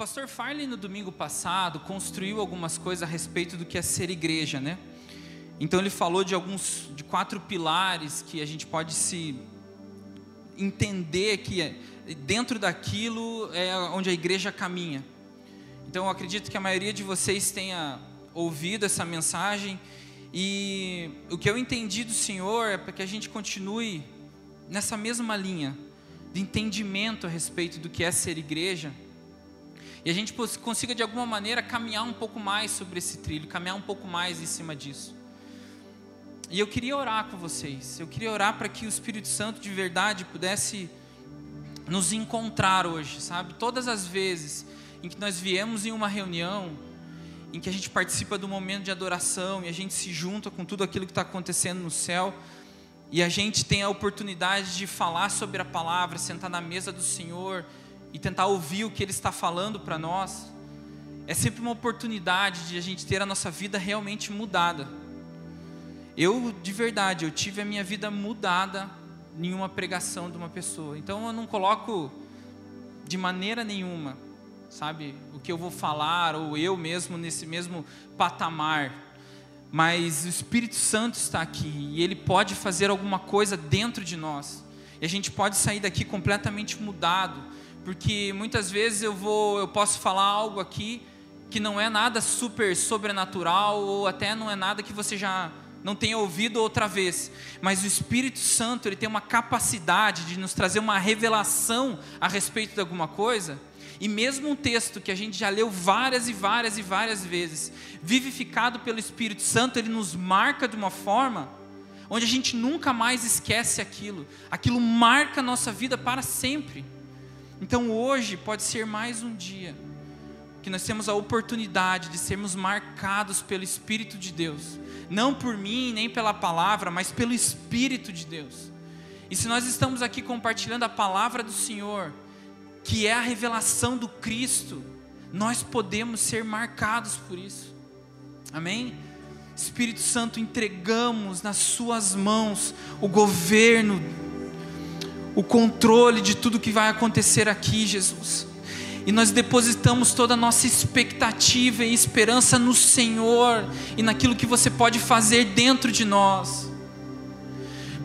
pastor Farley no domingo passado construiu algumas coisas a respeito do que é ser igreja, né? Então ele falou de alguns de quatro pilares que a gente pode se entender que é, dentro daquilo é onde a igreja caminha. Então eu acredito que a maioria de vocês tenha ouvido essa mensagem e o que eu entendi do Senhor é para que a gente continue nessa mesma linha de entendimento a respeito do que é ser igreja e a gente consiga de alguma maneira caminhar um pouco mais sobre esse trilho, caminhar um pouco mais em cima disso. E eu queria orar com vocês. Eu queria orar para que o Espírito Santo de verdade pudesse nos encontrar hoje, sabe? Todas as vezes em que nós viemos em uma reunião, em que a gente participa do momento de adoração e a gente se junta com tudo aquilo que está acontecendo no céu, e a gente tem a oportunidade de falar sobre a palavra, sentar na mesa do Senhor e tentar ouvir o que Ele está falando para nós, é sempre uma oportunidade de a gente ter a nossa vida realmente mudada. Eu, de verdade, eu tive a minha vida mudada em uma pregação de uma pessoa. Então eu não coloco de maneira nenhuma, sabe, o que eu vou falar, ou eu mesmo nesse mesmo patamar. Mas o Espírito Santo está aqui e ele pode fazer alguma coisa dentro de nós. E a gente pode sair daqui completamente mudado porque muitas vezes eu vou, eu posso falar algo aqui que não é nada super sobrenatural ou até não é nada que você já não tenha ouvido outra vez, mas o Espírito Santo ele tem uma capacidade de nos trazer uma revelação a respeito de alguma coisa. E mesmo um texto que a gente já leu várias e várias e várias vezes, vivificado pelo Espírito Santo, ele nos marca de uma forma onde a gente nunca mais esquece aquilo. Aquilo marca a nossa vida para sempre. Então hoje pode ser mais um dia que nós temos a oportunidade de sermos marcados pelo Espírito de Deus, não por mim nem pela palavra, mas pelo Espírito de Deus. E se nós estamos aqui compartilhando a palavra do Senhor, que é a revelação do Cristo, nós podemos ser marcados por isso. Amém? Espírito Santo, entregamos nas Suas mãos o governo o controle de tudo que vai acontecer aqui, Jesus. E nós depositamos toda a nossa expectativa e esperança no Senhor e naquilo que você pode fazer dentro de nós.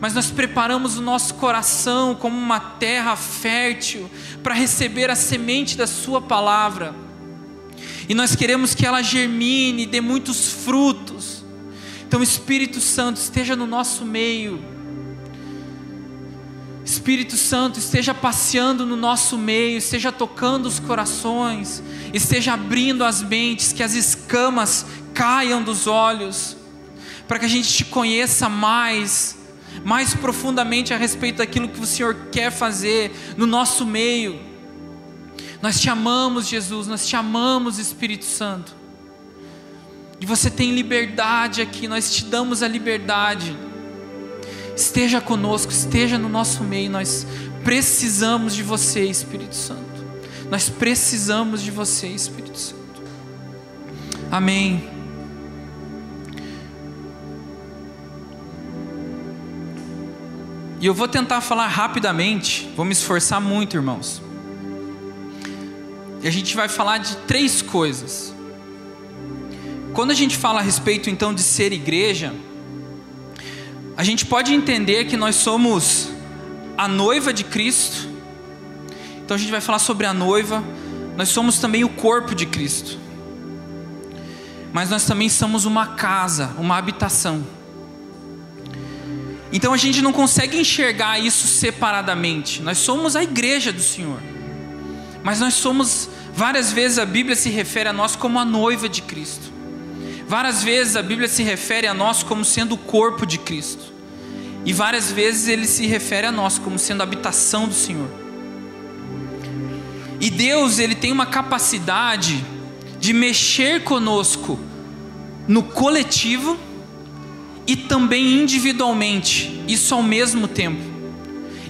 Mas nós preparamos o nosso coração como uma terra fértil para receber a semente da Sua palavra. E nós queremos que ela germine e dê muitos frutos. Então, Espírito Santo, esteja no nosso meio Espírito Santo esteja passeando no nosso meio, esteja tocando os corações, esteja abrindo as mentes, que as escamas caiam dos olhos, para que a gente te conheça mais, mais profundamente a respeito daquilo que o Senhor quer fazer no nosso meio. Nós te amamos, Jesus, nós te amamos, Espírito Santo. E você tem liberdade aqui, nós te damos a liberdade esteja conosco, esteja no nosso meio. Nós precisamos de você, Espírito Santo. Nós precisamos de você, Espírito Santo. Amém. E eu vou tentar falar rapidamente, vou me esforçar muito, irmãos. E a gente vai falar de três coisas. Quando a gente fala a respeito então de ser igreja, a gente pode entender que nós somos a noiva de Cristo. Então a gente vai falar sobre a noiva. Nós somos também o corpo de Cristo. Mas nós também somos uma casa, uma habitação. Então a gente não consegue enxergar isso separadamente. Nós somos a igreja do Senhor. Mas nós somos, várias vezes a Bíblia se refere a nós como a noiva de Cristo. Várias vezes a Bíblia se refere a nós como sendo o corpo de Cristo. E várias vezes ele se refere a nós como sendo a habitação do Senhor. E Deus, ele tem uma capacidade de mexer conosco no coletivo e também individualmente, isso ao mesmo tempo.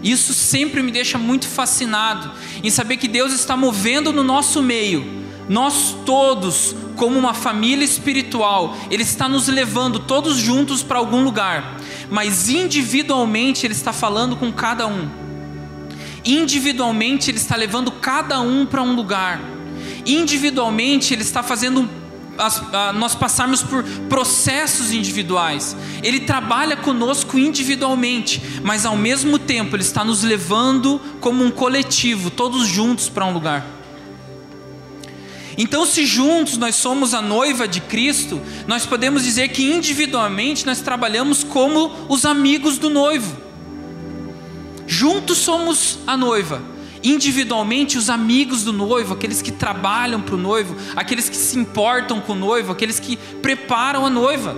Isso sempre me deixa muito fascinado em saber que Deus está movendo no nosso meio, nós todos como uma família espiritual, Ele está nos levando todos juntos para algum lugar, mas individualmente Ele está falando com cada um. Individualmente Ele está levando cada um para um lugar. individualmente Ele está fazendo nós passarmos por processos individuais. Ele trabalha conosco individualmente, mas ao mesmo tempo Ele está nos levando como um coletivo, todos juntos para um lugar. Então, se juntos nós somos a noiva de Cristo, nós podemos dizer que individualmente nós trabalhamos como os amigos do noivo. Juntos somos a noiva, individualmente os amigos do noivo, aqueles que trabalham para o noivo, aqueles que se importam com o noivo, aqueles que preparam a noiva.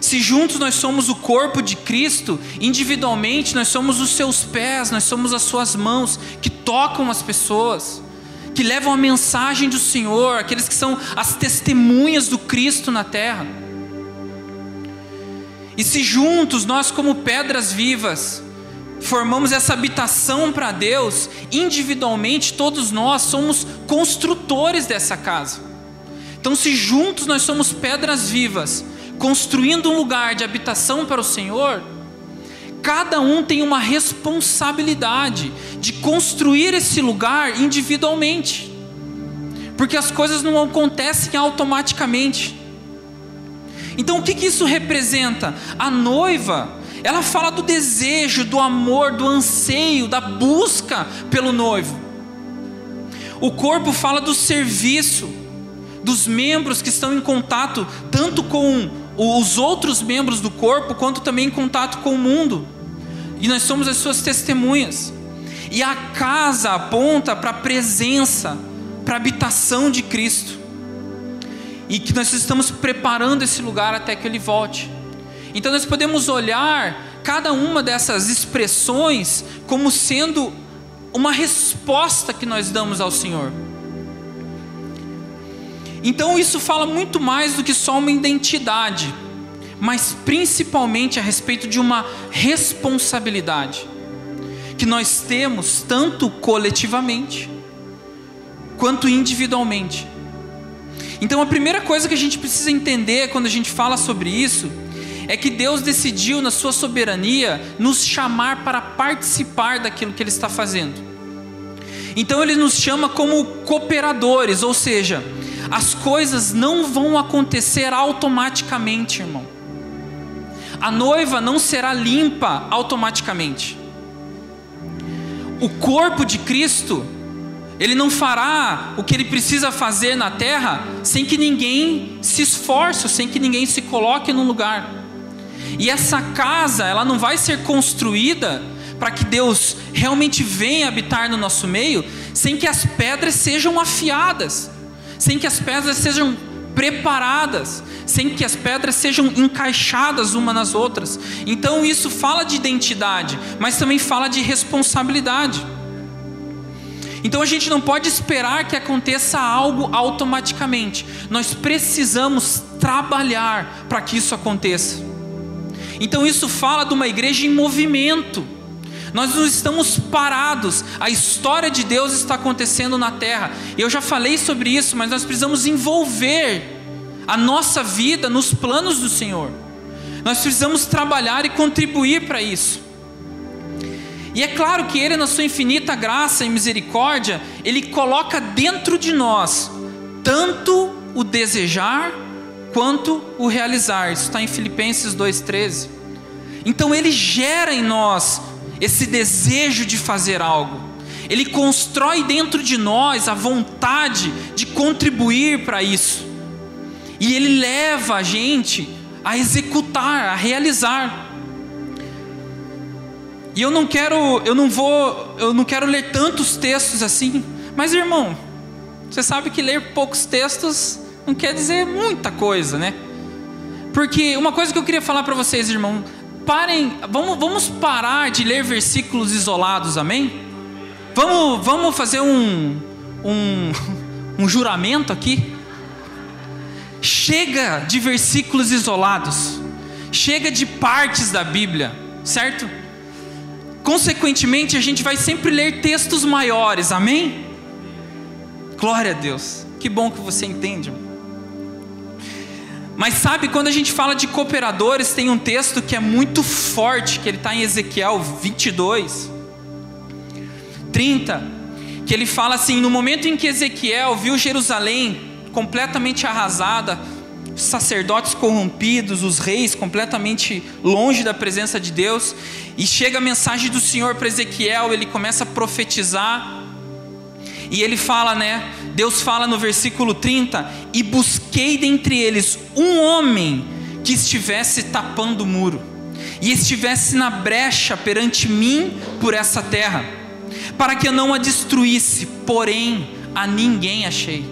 Se juntos nós somos o corpo de Cristo, individualmente nós somos os seus pés, nós somos as suas mãos que tocam as pessoas que levam a mensagem do Senhor, aqueles que são as testemunhas do Cristo na terra. E se juntos nós, como pedras vivas, formamos essa habitação para Deus, individualmente todos nós somos construtores dessa casa. Então, se juntos nós somos pedras vivas, construindo um lugar de habitação para o Senhor, cada um tem uma responsabilidade de construir esse lugar individualmente, porque as coisas não acontecem automaticamente. Então, o que, que isso representa? A noiva, ela fala do desejo, do amor, do anseio, da busca pelo noivo. O corpo fala do serviço, dos membros que estão em contato tanto com os outros membros do corpo, quanto também em contato com o mundo. E nós somos as suas testemunhas. E a casa aponta para a presença, para a habitação de Cristo. E que nós estamos preparando esse lugar até que Ele volte. Então nós podemos olhar cada uma dessas expressões como sendo uma resposta que nós damos ao Senhor. Então isso fala muito mais do que só uma identidade, mas principalmente a respeito de uma responsabilidade que nós temos tanto coletivamente quanto individualmente. Então a primeira coisa que a gente precisa entender quando a gente fala sobre isso é que Deus decidiu na sua soberania nos chamar para participar daquilo que ele está fazendo. Então ele nos chama como cooperadores, ou seja, as coisas não vão acontecer automaticamente, irmão. A noiva não será limpa automaticamente. O corpo de Cristo, ele não fará o que ele precisa fazer na terra sem que ninguém se esforce, sem que ninguém se coloque no lugar. E essa casa, ela não vai ser construída para que Deus realmente venha habitar no nosso meio, sem que as pedras sejam afiadas sem que as pedras sejam preparadas, sem que as pedras sejam encaixadas uma nas outras. Então isso fala de identidade, mas também fala de responsabilidade. Então a gente não pode esperar que aconteça algo automaticamente. Nós precisamos trabalhar para que isso aconteça. Então isso fala de uma igreja em movimento nós não estamos parados. A história de Deus está acontecendo na terra. Eu já falei sobre isso, mas nós precisamos envolver a nossa vida nos planos do Senhor. Nós precisamos trabalhar e contribuir para isso. E é claro que Ele, na sua infinita graça e misericórdia, Ele coloca dentro de nós tanto o desejar quanto o realizar. Isso está em Filipenses 2,13. Então Ele gera em nós esse desejo de fazer algo. Ele constrói dentro de nós a vontade de contribuir para isso. E ele leva a gente a executar, a realizar. E eu não quero, eu não vou, eu não quero ler tantos textos assim, mas irmão, você sabe que ler poucos textos não quer dizer muita coisa, né? Porque uma coisa que eu queria falar para vocês, irmão, parem, vamos, vamos parar de ler versículos isolados, amém? Vamos, vamos fazer um, um, um juramento aqui. Chega de versículos isolados, chega de partes da Bíblia, certo? Consequentemente, a gente vai sempre ler textos maiores, amém? Glória a Deus, que bom que você entende. Mas sabe, quando a gente fala de cooperadores, tem um texto que é muito forte, que ele está em Ezequiel 22, 30, que ele fala assim: no momento em que Ezequiel viu Jerusalém completamente arrasada, os sacerdotes corrompidos, os reis completamente longe da presença de Deus, e chega a mensagem do Senhor para Ezequiel, ele começa a profetizar, e ele fala, né? Deus fala no versículo 30: E busquei dentre eles um homem que estivesse tapando o muro, e estivesse na brecha perante mim por essa terra, para que eu não a destruísse, porém a ninguém achei.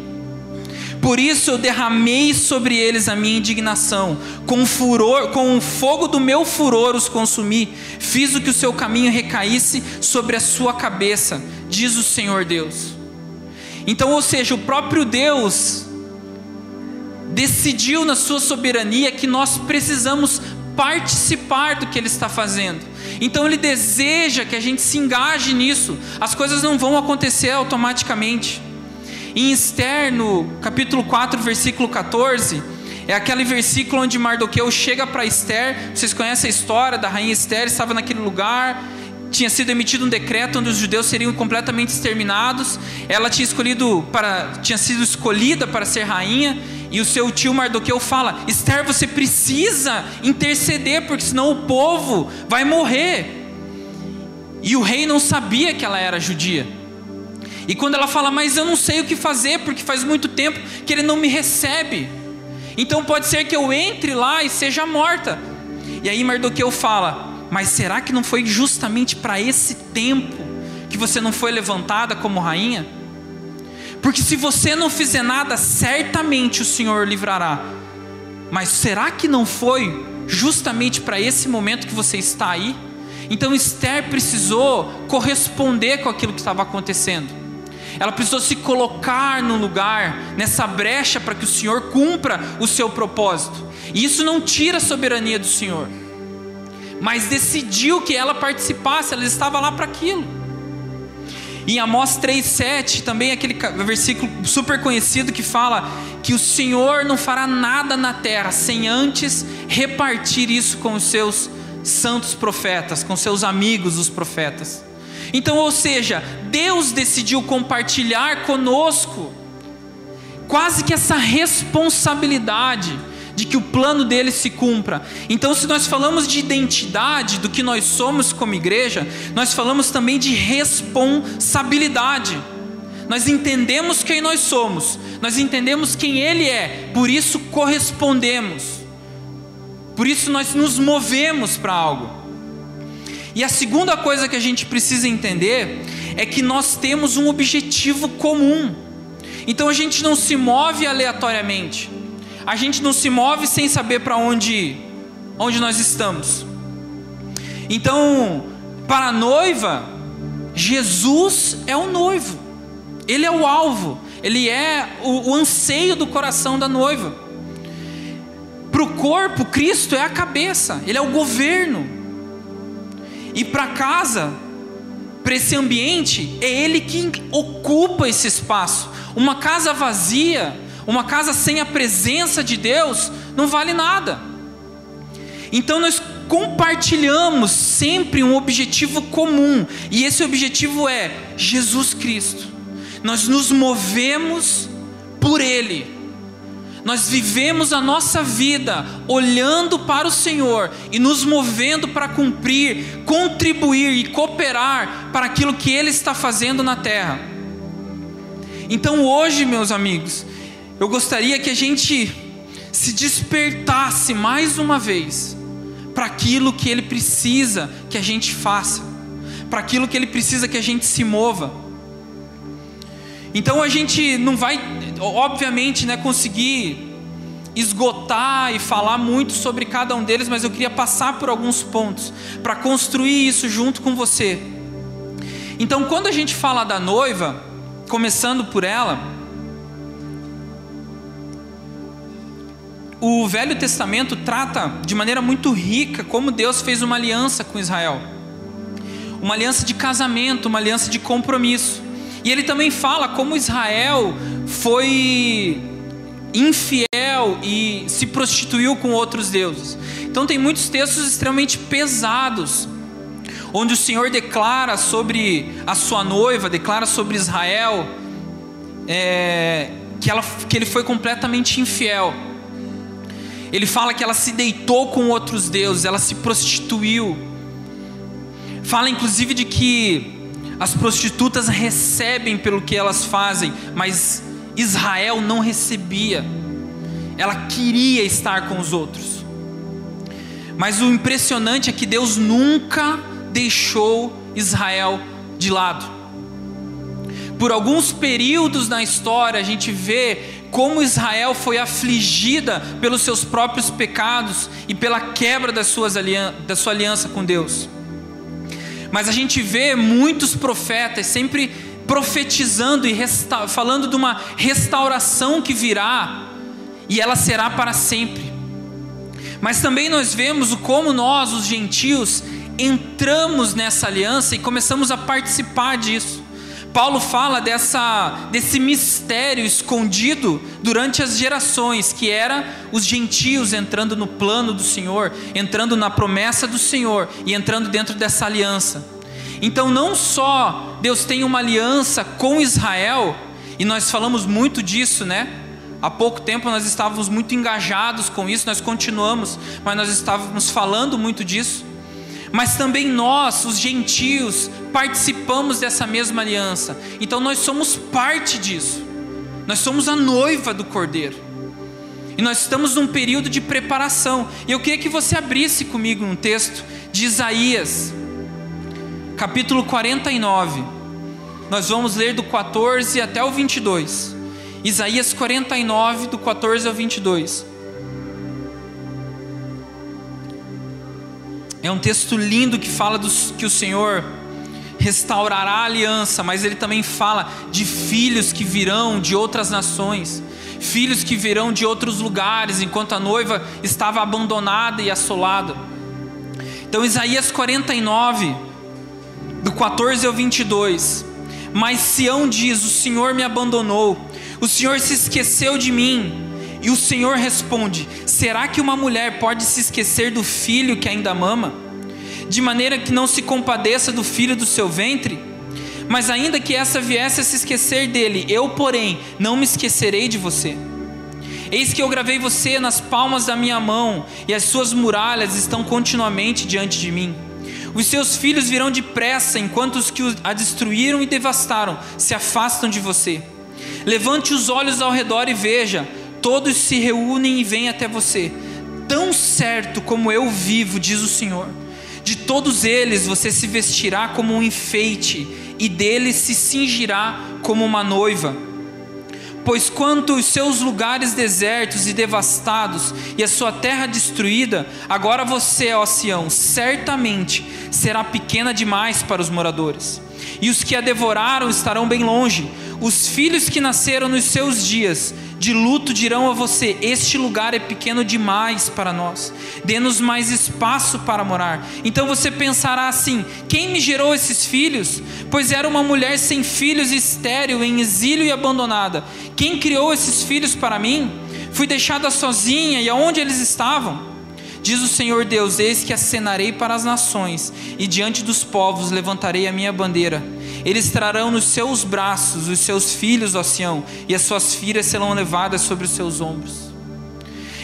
Por isso eu derramei sobre eles a minha indignação, com furor, com o fogo do meu furor os consumi, fiz o que o seu caminho recaísse sobre a sua cabeça, diz o Senhor Deus. Então, ou seja, o próprio Deus decidiu na sua soberania que nós precisamos participar do que ele está fazendo. Então ele deseja que a gente se engaje nisso. As coisas não vão acontecer automaticamente. Em Esther, no capítulo 4, versículo 14, é aquele versículo onde Mardoqueu chega para Esther. Vocês conhecem a história da rainha Esther, estava naquele lugar, tinha sido emitido um decreto onde os judeus seriam completamente exterminados. Ela tinha escolhido para tinha sido escolhida para ser rainha, e o seu tio Mardoqueu fala: "Esther, você precisa interceder, porque senão o povo vai morrer". E o rei não sabia que ela era judia. E quando ela fala, mas eu não sei o que fazer, porque faz muito tempo que ele não me recebe. Então pode ser que eu entre lá e seja morta. E aí Mardoqueu fala: Mas será que não foi justamente para esse tempo que você não foi levantada como rainha? Porque se você não fizer nada, certamente o Senhor livrará. Mas será que não foi justamente para esse momento que você está aí? Então Esther precisou corresponder com aquilo que estava acontecendo. Ela precisou se colocar no lugar, nessa brecha, para que o Senhor cumpra o seu propósito. E isso não tira a soberania do Senhor, mas decidiu que ela participasse, ela estava lá para aquilo. Em Amós 3,7, também aquele versículo super conhecido que fala que o Senhor não fará nada na terra sem antes repartir isso com os seus santos profetas, com seus amigos, os profetas. Então, ou seja, Deus decidiu compartilhar conosco quase que essa responsabilidade de que o plano dele se cumpra. Então, se nós falamos de identidade, do que nós somos como igreja, nós falamos também de responsabilidade. Nós entendemos quem nós somos, nós entendemos quem Ele é, por isso correspondemos, por isso nós nos movemos para algo. E a segunda coisa que a gente precisa entender é que nós temos um objetivo comum. Então a gente não se move aleatoriamente. A gente não se move sem saber para onde onde nós estamos. Então, para a noiva, Jesus é o noivo. Ele é o alvo, ele é o, o anseio do coração da noiva. Para o corpo, Cristo é a cabeça, ele é o governo. E para casa, para esse ambiente, é Ele que ocupa esse espaço. Uma casa vazia, uma casa sem a presença de Deus, não vale nada. Então nós compartilhamos sempre um objetivo comum, e esse objetivo é Jesus Cristo. Nós nos movemos por Ele nós vivemos a nossa vida olhando para o Senhor e nos movendo para cumprir, contribuir e cooperar para aquilo que Ele está fazendo na terra. Então hoje, meus amigos, eu gostaria que a gente se despertasse mais uma vez para aquilo que Ele precisa que a gente faça, para aquilo que Ele precisa que a gente se mova. Então a gente não vai, obviamente, né, conseguir esgotar e falar muito sobre cada um deles, mas eu queria passar por alguns pontos para construir isso junto com você. Então, quando a gente fala da noiva, começando por ela, o Velho Testamento trata de maneira muito rica como Deus fez uma aliança com Israel. Uma aliança de casamento, uma aliança de compromisso. E ele também fala como Israel foi infiel e se prostituiu com outros deuses. Então tem muitos textos extremamente pesados, onde o Senhor declara sobre a sua noiva, declara sobre Israel, é, que, ela, que ele foi completamente infiel. Ele fala que ela se deitou com outros deuses, ela se prostituiu. Fala inclusive de que as prostitutas recebem pelo que elas fazem, mas Israel não recebia. Ela queria estar com os outros. Mas o impressionante é que Deus nunca deixou Israel de lado. Por alguns períodos na história, a gente vê como Israel foi afligida pelos seus próprios pecados e pela quebra das suas da sua aliança com Deus. Mas a gente vê muitos profetas sempre profetizando e falando de uma restauração que virá e ela será para sempre. Mas também nós vemos como nós, os gentios, entramos nessa aliança e começamos a participar disso. Paulo fala dessa, desse mistério escondido durante as gerações, que era os gentios entrando no plano do Senhor, entrando na promessa do Senhor e entrando dentro dessa aliança. Então, não só Deus tem uma aliança com Israel, e nós falamos muito disso, né? Há pouco tempo nós estávamos muito engajados com isso, nós continuamos, mas nós estávamos falando muito disso. Mas também nós, os gentios, participamos dessa mesma aliança. Então nós somos parte disso. Nós somos a noiva do Cordeiro. E nós estamos num período de preparação. E eu queria que você abrisse comigo um texto de Isaías, capítulo 49. Nós vamos ler do 14 até o 22. Isaías 49, do 14 ao 22. É um texto lindo que fala dos, que o Senhor restaurará a aliança, mas ele também fala de filhos que virão de outras nações, filhos que virão de outros lugares, enquanto a noiva estava abandonada e assolada. Então, Isaías 49, do 14 ao 22. Mas Sião diz: O Senhor me abandonou, o Senhor se esqueceu de mim. E o Senhor responde: Será que uma mulher pode se esquecer do filho que ainda mama? De maneira que não se compadeça do filho do seu ventre? Mas ainda que essa viesse a se esquecer dele, eu, porém, não me esquecerei de você. Eis que eu gravei você nas palmas da minha mão, e as suas muralhas estão continuamente diante de mim. Os seus filhos virão depressa, enquanto os que a destruíram e devastaram se afastam de você. Levante os olhos ao redor e veja: todos se reúnem e vêm até você. Tão certo como eu vivo, diz o Senhor, de todos eles você se vestirá como um enfeite, e deles se cingirá como uma noiva. Pois quanto os seus lugares desertos e devastados e a sua terra destruída, agora você, ó Sião, certamente será pequena demais para os moradores. E os que a devoraram estarão bem longe. Os filhos que nasceram nos seus dias de luto dirão a você: Este lugar é pequeno demais para nós, dê-nos mais espaço para morar. Então você pensará assim: Quem me gerou esses filhos? Pois era uma mulher sem filhos, estéril, em exílio e abandonada. Quem criou esses filhos para mim? Fui deixada sozinha, e aonde eles estavam? Diz o Senhor Deus: Eis que acenarei para as nações, e diante dos povos levantarei a minha bandeira. Eles trarão nos seus braços os seus filhos, ó Sião, e as suas filhas serão levadas sobre os seus ombros.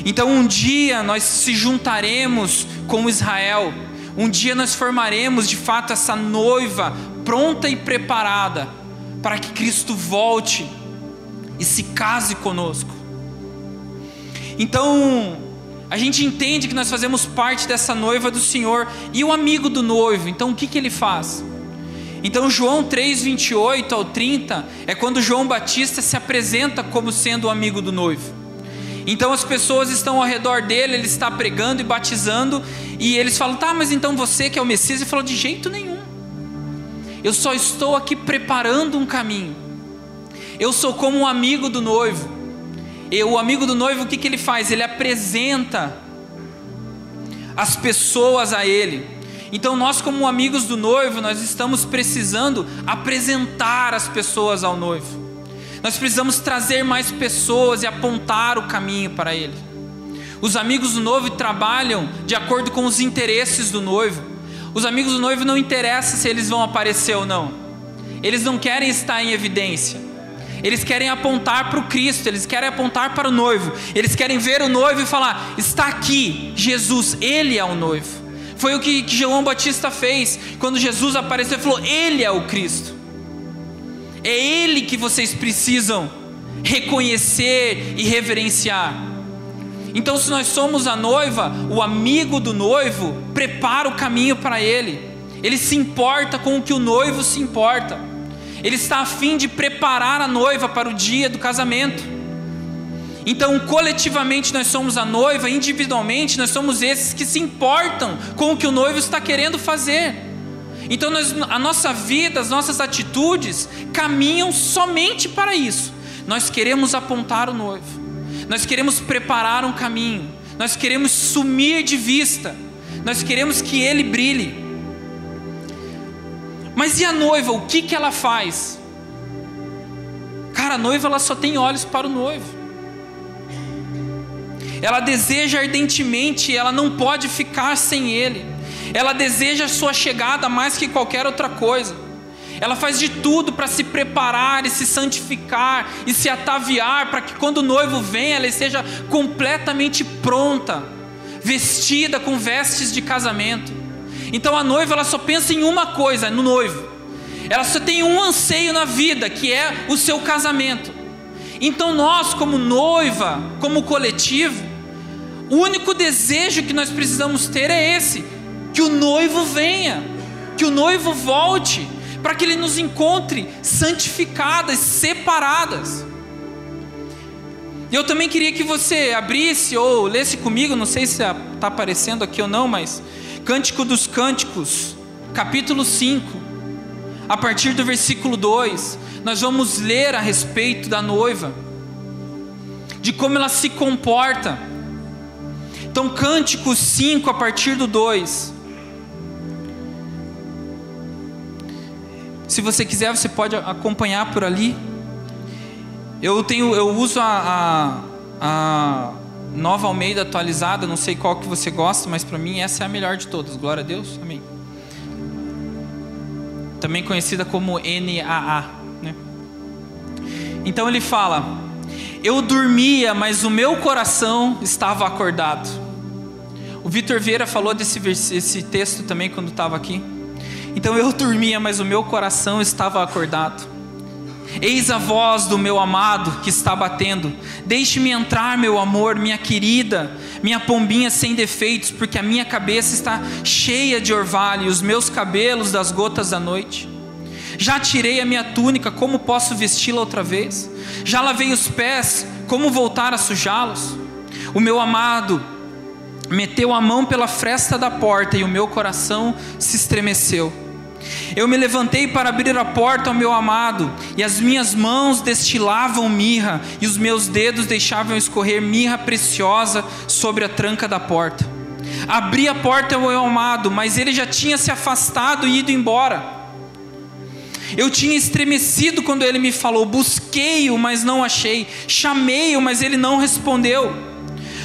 Então um dia nós se juntaremos com Israel, um dia nós formaremos de fato essa noiva pronta e preparada para que Cristo volte e se case conosco. Então, a gente entende que nós fazemos parte dessa noiva do Senhor e o amigo do noivo, então o que, que ele faz? Então, João 3, 28 ao 30 é quando João Batista se apresenta como sendo o amigo do noivo. Então, as pessoas estão ao redor dele, ele está pregando e batizando, e eles falam: tá, mas então você que é o Messias? Ele falou: de jeito nenhum. Eu só estou aqui preparando um caminho. Eu sou como um amigo do noivo. E o amigo do noivo, o que, que ele faz? Ele apresenta as pessoas a ele. Então, nós, como amigos do noivo, nós estamos precisando apresentar as pessoas ao noivo. Nós precisamos trazer mais pessoas e apontar o caminho para ele. Os amigos do noivo trabalham de acordo com os interesses do noivo. Os amigos do noivo não interessa se eles vão aparecer ou não. Eles não querem estar em evidência. Eles querem apontar para o Cristo, eles querem apontar para o noivo. Eles querem ver o noivo e falar: está aqui, Jesus, ele é o noivo. Foi o que, que João Batista fez quando Jesus apareceu e falou: Ele é o Cristo. É Ele que vocês precisam reconhecer e reverenciar. Então, se nós somos a noiva, o amigo do noivo prepara o caminho para ele. Ele se importa com o que o noivo se importa. Ele está a fim de preparar a noiva para o dia do casamento. Então, coletivamente nós somos a noiva, individualmente nós somos esses que se importam com o que o noivo está querendo fazer. Então, nós, a nossa vida, as nossas atitudes caminham somente para isso. Nós queremos apontar o noivo, nós queremos preparar um caminho, nós queremos sumir de vista, nós queremos que ele brilhe. Mas e a noiva, o que, que ela faz? Cara, a noiva ela só tem olhos para o noivo ela deseja ardentemente, ela não pode ficar sem Ele, ela deseja a sua chegada mais que qualquer outra coisa. Ela faz de tudo para se preparar e se santificar e se ataviar para que quando o noivo venha ela esteja completamente pronta, vestida com vestes de casamento. Então a noiva ela só pensa em uma coisa, no noivo. Ela só tem um anseio na vida, que é o seu casamento. Então nós, como noiva, como coletivo, o único desejo que nós precisamos ter é esse: que o noivo venha, que o noivo volte, para que ele nos encontre santificadas, separadas. E eu também queria que você abrisse ou lesse comigo, não sei se está aparecendo aqui ou não, mas Cântico dos Cânticos, capítulo 5, a partir do versículo 2, nós vamos ler a respeito da noiva, de como ela se comporta então, Cântico 5, a partir do 2. Se você quiser, você pode acompanhar por ali. Eu tenho, eu uso a, a, a nova Almeida atualizada, não sei qual que você gosta, mas para mim essa é a melhor de todas. Glória a Deus, amém. Também conhecida como NAA, né? Então ele fala: Eu dormia, mas o meu coração estava acordado. O Vitor Vieira falou desse esse texto também quando estava aqui. Então eu dormia, mas o meu coração estava acordado. Eis a voz do meu amado que está batendo. Deixe-me entrar, meu amor, minha querida, minha pombinha sem defeitos, porque a minha cabeça está cheia de orvalho e os meus cabelos das gotas da noite. Já tirei a minha túnica, como posso vesti-la outra vez? Já lavei os pés, como voltar a sujá-los? O meu amado meteu a mão pela fresta da porta e o meu coração se estremeceu. Eu me levantei para abrir a porta ao meu amado, e as minhas mãos destilavam mirra, e os meus dedos deixavam escorrer mirra preciosa sobre a tranca da porta. Abri a porta ao meu amado, mas ele já tinha se afastado e ido embora. Eu tinha estremecido quando ele me falou: busquei-o, mas não achei, chamei-o, mas ele não respondeu.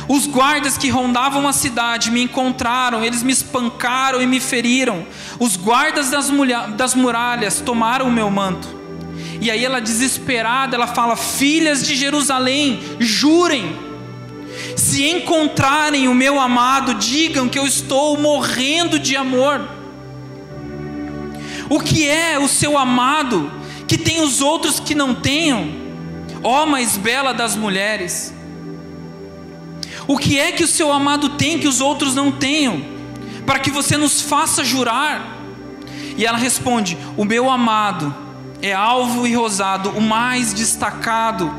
Os guardas que rondavam a cidade me encontraram, eles me espancaram e me feriram. Os guardas das, das muralhas tomaram o meu manto. E aí ela desesperada, ela fala: "Filhas de Jerusalém, jurem. Se encontrarem o meu amado, digam que eu estou morrendo de amor." O que é o seu amado que tem os outros que não tenham? Ó mais bela das mulheres, o que é que o seu amado tem que os outros não tenham? Para que você nos faça jurar. E ela responde: O meu amado é alvo e rosado, o mais destacado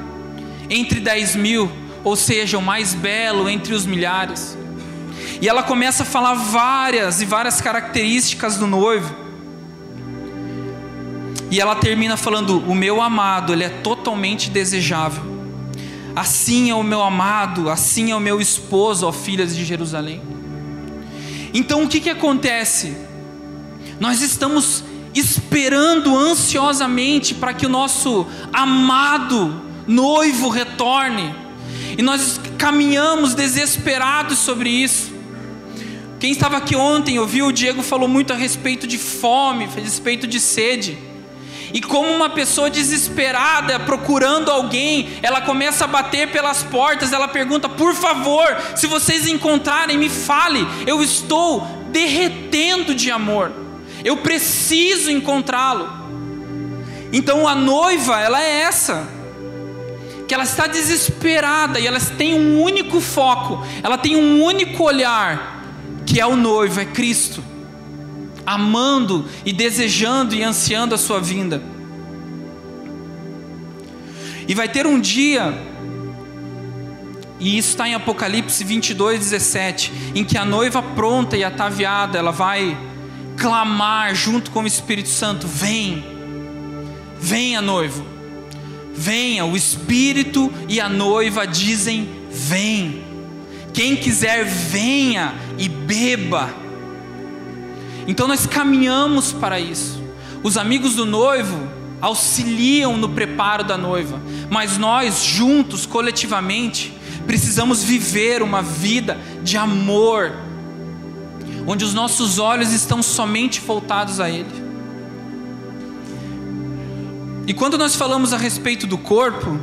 entre dez mil, ou seja, o mais belo entre os milhares. E ela começa a falar várias e várias características do noivo. E ela termina falando: O meu amado, ele é totalmente desejável. Assim é o meu amado, assim é o meu esposo, ó filhas de Jerusalém. Então o que, que acontece? Nós estamos esperando ansiosamente para que o nosso amado noivo retorne, e nós caminhamos desesperados sobre isso. Quem estava aqui ontem ouviu o Diego falou muito a respeito de fome, a respeito de sede. E como uma pessoa desesperada procurando alguém, ela começa a bater pelas portas, ela pergunta: "Por favor, se vocês encontrarem, me fale. Eu estou derretendo de amor. Eu preciso encontrá-lo." Então a noiva, ela é essa. Que ela está desesperada e ela tem um único foco, ela tem um único olhar, que é o noivo, é Cristo amando e desejando e ansiando a sua vinda. E vai ter um dia, e isso está em Apocalipse 22, 17, em que a noiva pronta e ataviada, ela vai clamar junto com o Espírito Santo: Vem, venha, noivo, venha. O Espírito e a noiva dizem: Vem. Quem quiser, venha e beba. Então nós caminhamos para isso. Os amigos do noivo auxiliam no preparo da noiva, mas nós juntos, coletivamente, precisamos viver uma vida de amor, onde os nossos olhos estão somente voltados a Ele. E quando nós falamos a respeito do corpo,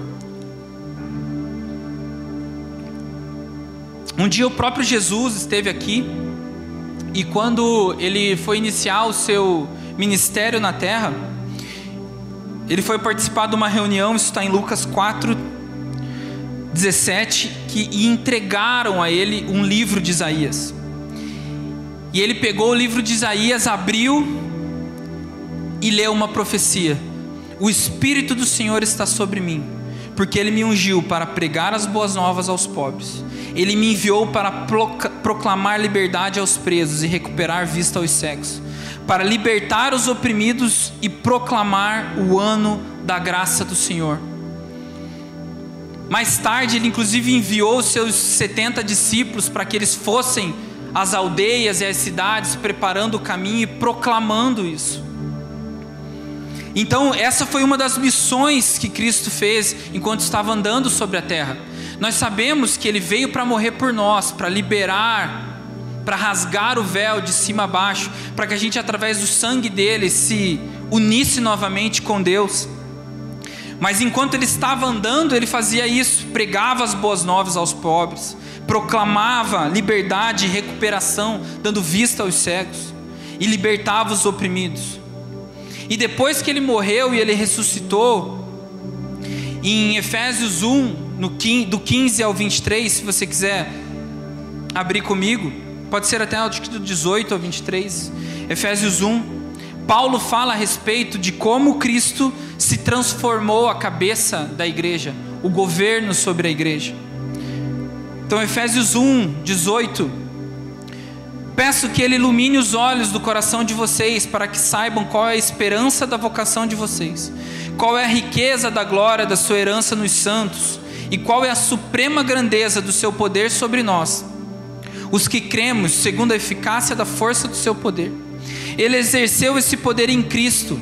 um dia o próprio Jesus esteve aqui e quando ele foi iniciar o seu ministério na terra, ele foi participar de uma reunião, isso está em Lucas 4, 17, que entregaram a ele um livro de Isaías. E ele pegou o livro de Isaías, abriu e leu uma profecia: O Espírito do Senhor está sobre mim, porque ele me ungiu para pregar as boas novas aos pobres ele me enviou para proclamar liberdade aos presos e recuperar vista aos cegos, para libertar os oprimidos e proclamar o ano da graça do Senhor. Mais tarde, ele inclusive enviou seus 70 discípulos para que eles fossem às aldeias e às cidades, preparando o caminho e proclamando isso. Então, essa foi uma das missões que Cristo fez enquanto estava andando sobre a terra. Nós sabemos que ele veio para morrer por nós, para liberar, para rasgar o véu de cima a baixo, para que a gente, através do sangue dele, se unisse novamente com Deus. Mas enquanto ele estava andando, ele fazia isso, pregava as boas novas aos pobres, proclamava liberdade e recuperação, dando vista aos cegos, e libertava os oprimidos. E depois que ele morreu e ele ressuscitou, em Efésios 1, no, do 15 ao 23, se você quiser abrir comigo, pode ser até do 18 ao 23, Efésios 1. Paulo fala a respeito de como Cristo se transformou a cabeça da igreja, o governo sobre a igreja. Então, Efésios 1, 18. Peço que Ele ilumine os olhos do coração de vocês, para que saibam qual é a esperança da vocação de vocês, qual é a riqueza da glória da sua herança nos santos e qual é a suprema grandeza do seu poder sobre nós, os que cremos segundo a eficácia da força do seu poder. Ele exerceu esse poder em Cristo,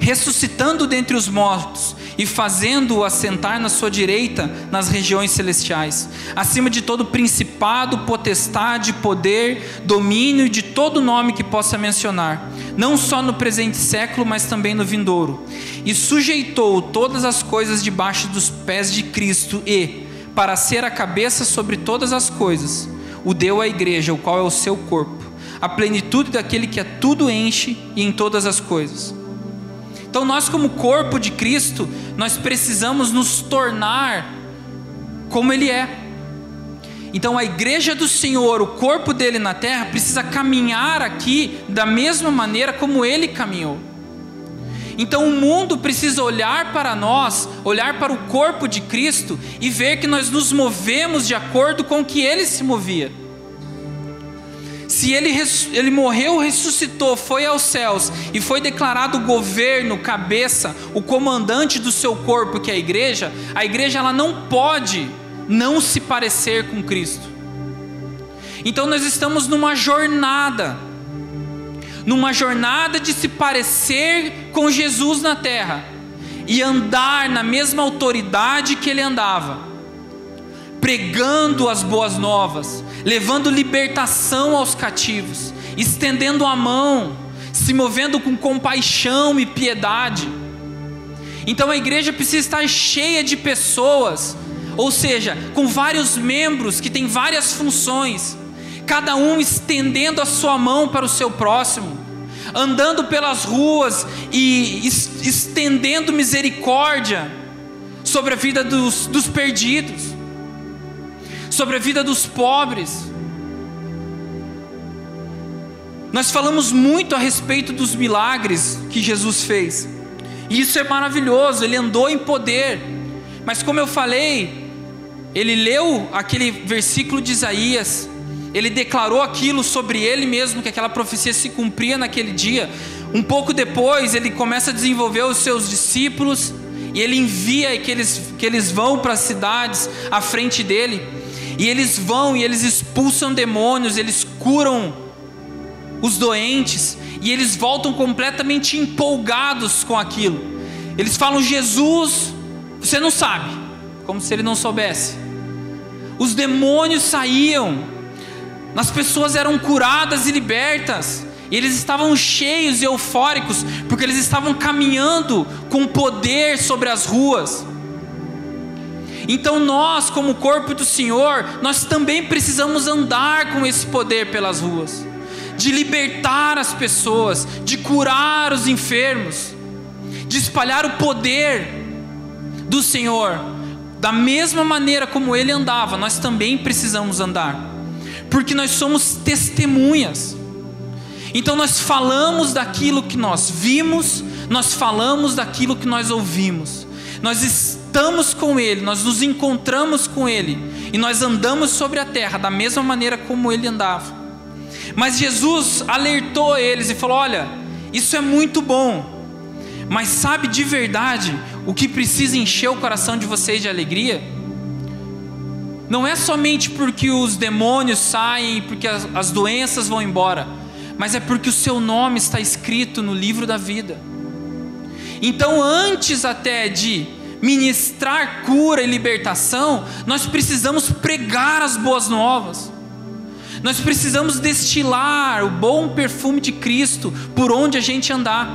ressuscitando dentre os mortos e fazendo-o assentar na sua direita nas regiões celestiais, acima de todo principado, potestade, poder, domínio e de todo nome que possa mencionar, não só no presente século, mas também no vindouro. E sujeitou todas as coisas debaixo dos pés de Cristo e, para ser a cabeça sobre todas as coisas, o deu à igreja, o qual é o seu corpo, a plenitude daquele que a tudo enche e em todas as coisas. Então nós como corpo de Cristo, nós precisamos nos tornar como ele é. Então a igreja do Senhor, o corpo dele na terra, precisa caminhar aqui da mesma maneira como ele caminhou. Então o mundo precisa olhar para nós, olhar para o corpo de Cristo e ver que nós nos movemos de acordo com o que ele se movia se ele, ele morreu, ressuscitou, foi aos céus e foi declarado governo, cabeça, o comandante do seu corpo, que é a igreja, a igreja ela não pode não se parecer com Cristo. Então nós estamos numa jornada, numa jornada de se parecer com Jesus na terra e andar na mesma autoridade que ele andava. Pregando as boas novas, levando libertação aos cativos, estendendo a mão, se movendo com compaixão e piedade. Então a igreja precisa estar cheia de pessoas, ou seja, com vários membros que têm várias funções, cada um estendendo a sua mão para o seu próximo, andando pelas ruas e estendendo misericórdia sobre a vida dos, dos perdidos, sobre a vida dos pobres. Nós falamos muito a respeito dos milagres que Jesus fez, e isso é maravilhoso, ele andou em poder, mas como eu falei, ele leu aquele versículo de Isaías, ele declarou aquilo sobre ele mesmo, que aquela profecia se cumpria naquele dia. Um pouco depois, ele começa a desenvolver os seus discípulos, e ele envia que eles, que eles vão para as cidades à frente dele, e eles vão e eles expulsam demônios, eles curam os doentes, e eles voltam completamente empolgados com aquilo. Eles falam: Jesus, você não sabe, como se ele não soubesse. Os demônios saíam, as pessoas eram curadas e libertas. E eles estavam cheios e eufóricos, porque eles estavam caminhando com poder sobre as ruas. Então nós, como corpo do Senhor, nós também precisamos andar com esse poder pelas ruas, de libertar as pessoas, de curar os enfermos, de espalhar o poder do Senhor. Da mesma maneira como ele andava, nós também precisamos andar, porque nós somos testemunhas. Então nós falamos daquilo que nós vimos, nós falamos daquilo que nós ouvimos. Nós estamos com Ele, nós nos encontramos com Ele e nós andamos sobre a terra da mesma maneira como Ele andava. Mas Jesus alertou eles e falou: Olha, isso é muito bom, mas sabe de verdade o que precisa encher o coração de vocês de alegria? Não é somente porque os demônios saem, porque as, as doenças vão embora mas é porque o seu nome está escrito no livro da vida. Então, antes até de ministrar cura e libertação, nós precisamos pregar as boas novas. Nós precisamos destilar o bom perfume de Cristo por onde a gente andar.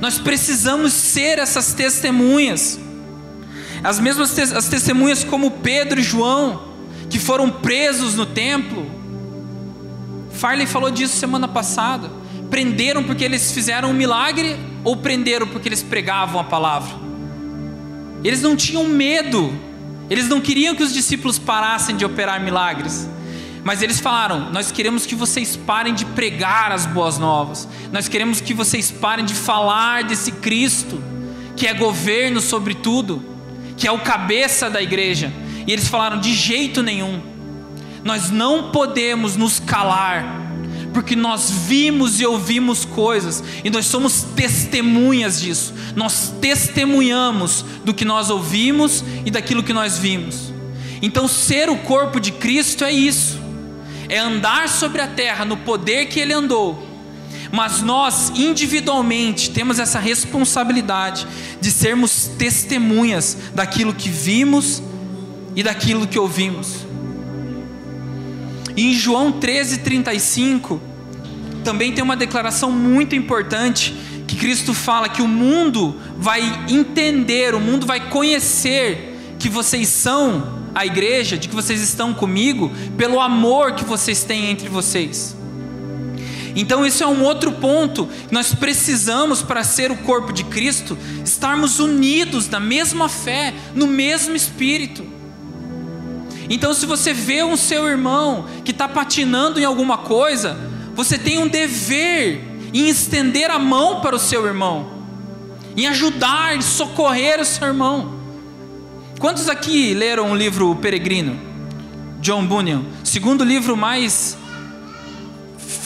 Nós precisamos ser essas testemunhas. As mesmas as testemunhas como Pedro e João, que foram presos no templo, Farley falou disso semana passada. Prenderam porque eles fizeram um milagre ou prenderam porque eles pregavam a palavra? Eles não tinham medo, eles não queriam que os discípulos parassem de operar milagres. Mas eles falaram: Nós queremos que vocês parem de pregar as boas novas, nós queremos que vocês parem de falar desse Cristo, que é governo sobre tudo, que é o cabeça da igreja. E eles falaram: De jeito nenhum nós não podemos nos calar, porque nós vimos e ouvimos coisas, e nós somos testemunhas disso, nós testemunhamos do que nós ouvimos e daquilo que nós vimos. Então, ser o corpo de Cristo é isso, é andar sobre a terra no poder que Ele andou, mas nós individualmente temos essa responsabilidade de sermos testemunhas daquilo que vimos e daquilo que ouvimos. E em João 13:35 também tem uma declaração muito importante que Cristo fala que o mundo vai entender, o mundo vai conhecer que vocês são a igreja, de que vocês estão comigo, pelo amor que vocês têm entre vocês. Então, esse é um outro ponto nós precisamos para ser o corpo de Cristo, estarmos unidos na mesma fé, no mesmo espírito. Então, se você vê um seu irmão que está patinando em alguma coisa, você tem um dever em estender a mão para o seu irmão, em ajudar, em socorrer o seu irmão. Quantos aqui leram o livro Peregrino? John Bunyan, segundo livro mais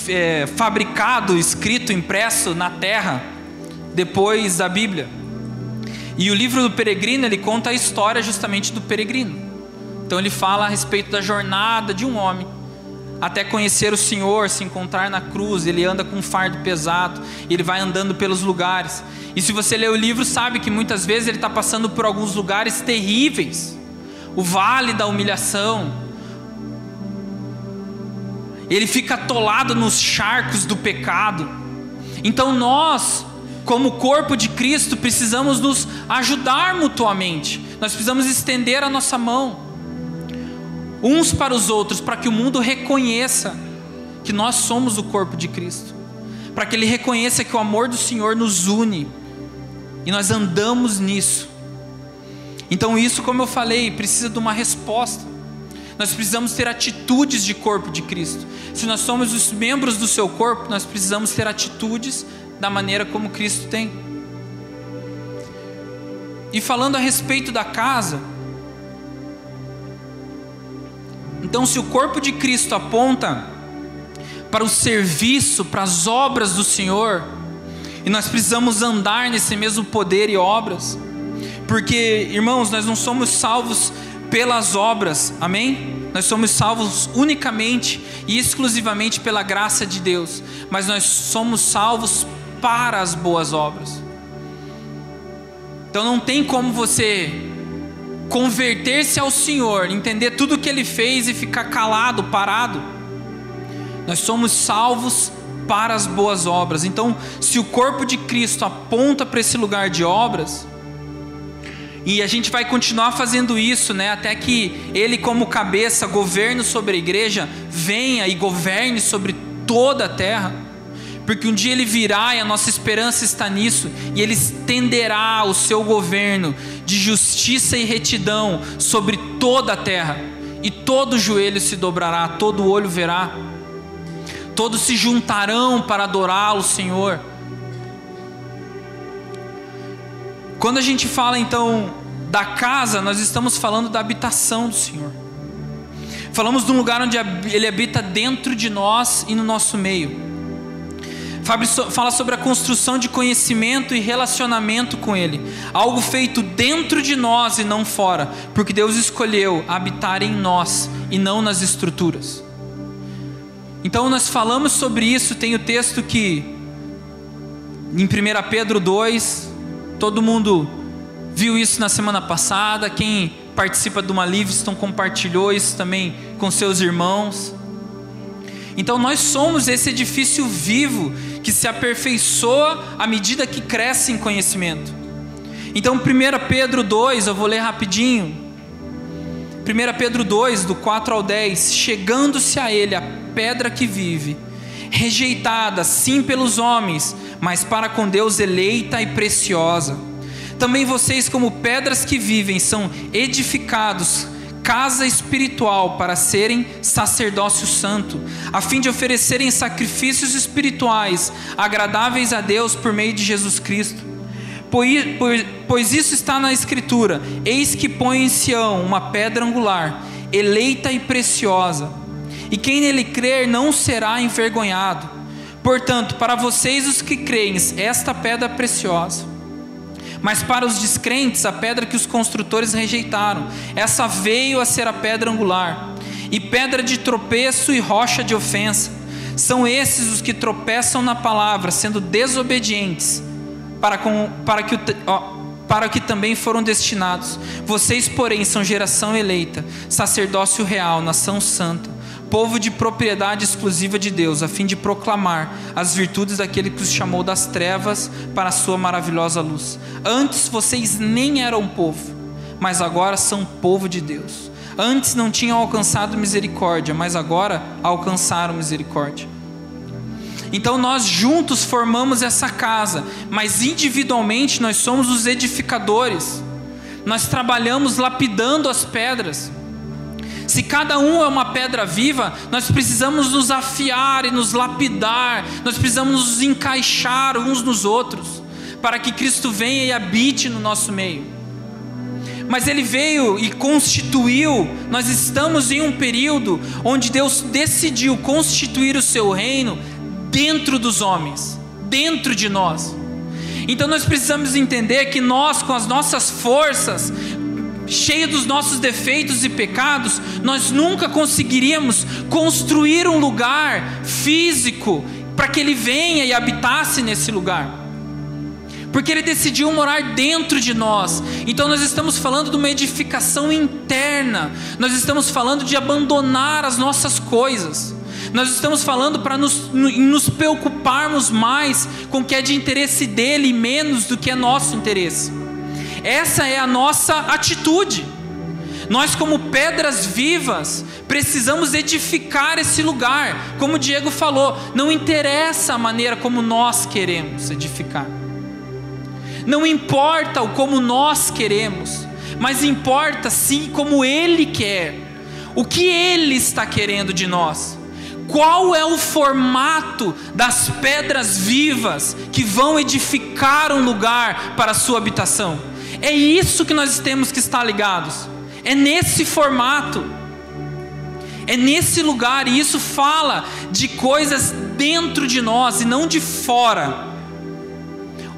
é, fabricado, escrito, impresso na terra, depois da Bíblia. E o livro do Peregrino ele conta a história justamente do peregrino. Então ele fala a respeito da jornada de um homem até conhecer o Senhor, se encontrar na cruz. Ele anda com um fardo pesado, ele vai andando pelos lugares. E se você ler o livro, sabe que muitas vezes ele está passando por alguns lugares terríveis, o vale da humilhação. Ele fica atolado nos charcos do pecado. Então nós, como corpo de Cristo, precisamos nos ajudar mutuamente. Nós precisamos estender a nossa mão uns para os outros, para que o mundo reconheça que nós somos o corpo de Cristo, para que ele reconheça que o amor do Senhor nos une e nós andamos nisso. Então, isso, como eu falei, precisa de uma resposta. Nós precisamos ter atitudes de corpo de Cristo. Se nós somos os membros do seu corpo, nós precisamos ter atitudes da maneira como Cristo tem. E falando a respeito da casa, então, se o corpo de Cristo aponta para o serviço, para as obras do Senhor, e nós precisamos andar nesse mesmo poder e obras, porque, irmãos, nós não somos salvos pelas obras, amém? Nós somos salvos unicamente e exclusivamente pela graça de Deus, mas nós somos salvos para as boas obras. Então não tem como você converter-se ao Senhor, entender tudo o que Ele fez e ficar calado, parado. Nós somos salvos para as boas obras. Então, se o corpo de Cristo aponta para esse lugar de obras, e a gente vai continuar fazendo isso, né, até que Ele, como cabeça, governe sobre a igreja, venha e governe sobre toda a terra porque um dia ele virá e a nossa esperança está nisso, e ele estenderá o seu governo de justiça e retidão sobre toda a terra, e todo joelho se dobrará, todo olho verá, todos se juntarão para adorá-lo, Senhor. Quando a gente fala então da casa, nós estamos falando da habitação do Senhor. Falamos de um lugar onde Ele habita dentro de nós e no nosso meio fala sobre a construção de conhecimento e relacionamento com Ele, algo feito dentro de nós e não fora, porque Deus escolheu habitar em nós e não nas estruturas. Então nós falamos sobre isso, tem o texto que em 1 Pedro 2, todo mundo viu isso na semana passada, quem participa de uma Livingston compartilhou isso também com seus irmãos. Então nós somos esse edifício vivo que se aperfeiçoa à medida que cresce em conhecimento. Então 1 Pedro 2, eu vou ler rapidinho. 1 Pedro 2, do 4 ao 10, chegando-se a ele a pedra que vive, rejeitada sim pelos homens, mas para com Deus eleita e preciosa. Também vocês, como pedras que vivem, são edificados casa espiritual para serem sacerdócio santo, a fim de oferecerem sacrifícios espirituais agradáveis a Deus por meio de Jesus Cristo. Pois, isso está na Escritura: Eis que põe em Sião uma pedra angular, eleita e preciosa, e quem nele crer não será envergonhado. Portanto, para vocês os que creem, esta pedra preciosa mas para os descrentes, a pedra que os construtores rejeitaram, essa veio a ser a pedra angular, e pedra de tropeço e rocha de ofensa. São esses os que tropeçam na palavra, sendo desobedientes, para, com, para, que, ó, para que também foram destinados. Vocês, porém, são geração eleita, sacerdócio real, nação santa povo de propriedade exclusiva de Deus, a fim de proclamar as virtudes daquele que os chamou das trevas para a sua maravilhosa luz. Antes vocês nem eram povo, mas agora são povo de Deus. Antes não tinham alcançado misericórdia, mas agora alcançaram misericórdia. Então nós juntos formamos essa casa, mas individualmente nós somos os edificadores. Nós trabalhamos lapidando as pedras. Se cada um é uma pedra viva, nós precisamos nos afiar e nos lapidar, nós precisamos nos encaixar uns nos outros, para que Cristo venha e habite no nosso meio. Mas Ele veio e constituiu, nós estamos em um período onde Deus decidiu constituir o seu reino dentro dos homens, dentro de nós. Então nós precisamos entender que nós, com as nossas forças, cheio dos nossos defeitos e pecados, nós nunca conseguiríamos construir um lugar físico para que Ele venha e habitasse nesse lugar. porque Ele decidiu morar dentro de nós. Então nós estamos falando de uma edificação interna, nós estamos falando de abandonar as nossas coisas. Nós estamos falando para nos, nos preocuparmos mais com o que é de interesse dele e menos do que é nosso interesse. Essa é a nossa atitude. Nós, como pedras vivas, precisamos edificar esse lugar. Como o Diego falou, não interessa a maneira como nós queremos edificar. Não importa o como nós queremos, mas importa sim como Ele quer. O que Ele está querendo de nós. Qual é o formato das pedras vivas que vão edificar um lugar para a sua habitação? É isso que nós temos que estar ligados. É nesse formato. É nesse lugar, e isso fala de coisas dentro de nós e não de fora.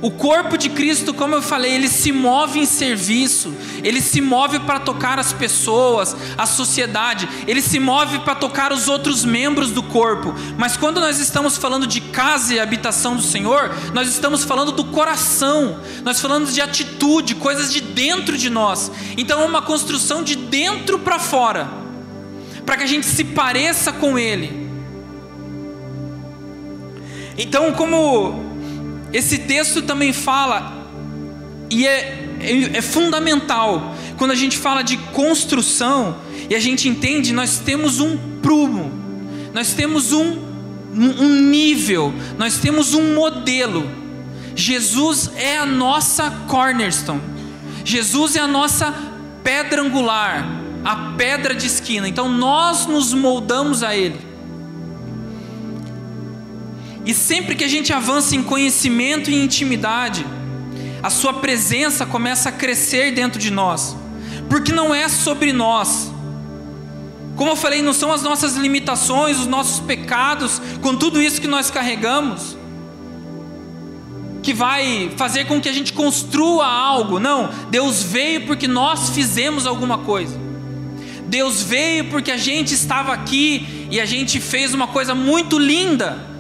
O corpo de Cristo, como eu falei, ele se move em serviço, ele se move para tocar as pessoas, a sociedade, ele se move para tocar os outros membros do corpo. Mas quando nós estamos falando de casa e habitação do Senhor, nós estamos falando do coração, nós falamos de atitude, coisas de dentro de nós. Então é uma construção de dentro para fora, para que a gente se pareça com Ele. Então, como esse texto também fala, e é, é, é, fundamental, quando a gente fala de construção, e a gente entende, nós temos um prumo, nós temos um, um nível, nós temos um modelo. Jesus é a nossa cornerstone, Jesus é a nossa pedra angular, a pedra de esquina, então nós nos moldamos a Ele. E sempre que a gente avança em conhecimento e intimidade, a Sua presença começa a crescer dentro de nós, porque não é sobre nós. Como eu falei, não são as nossas limitações, os nossos pecados, com tudo isso que nós carregamos, que vai fazer com que a gente construa algo. Não, Deus veio porque nós fizemos alguma coisa. Deus veio porque a gente estava aqui e a gente fez uma coisa muito linda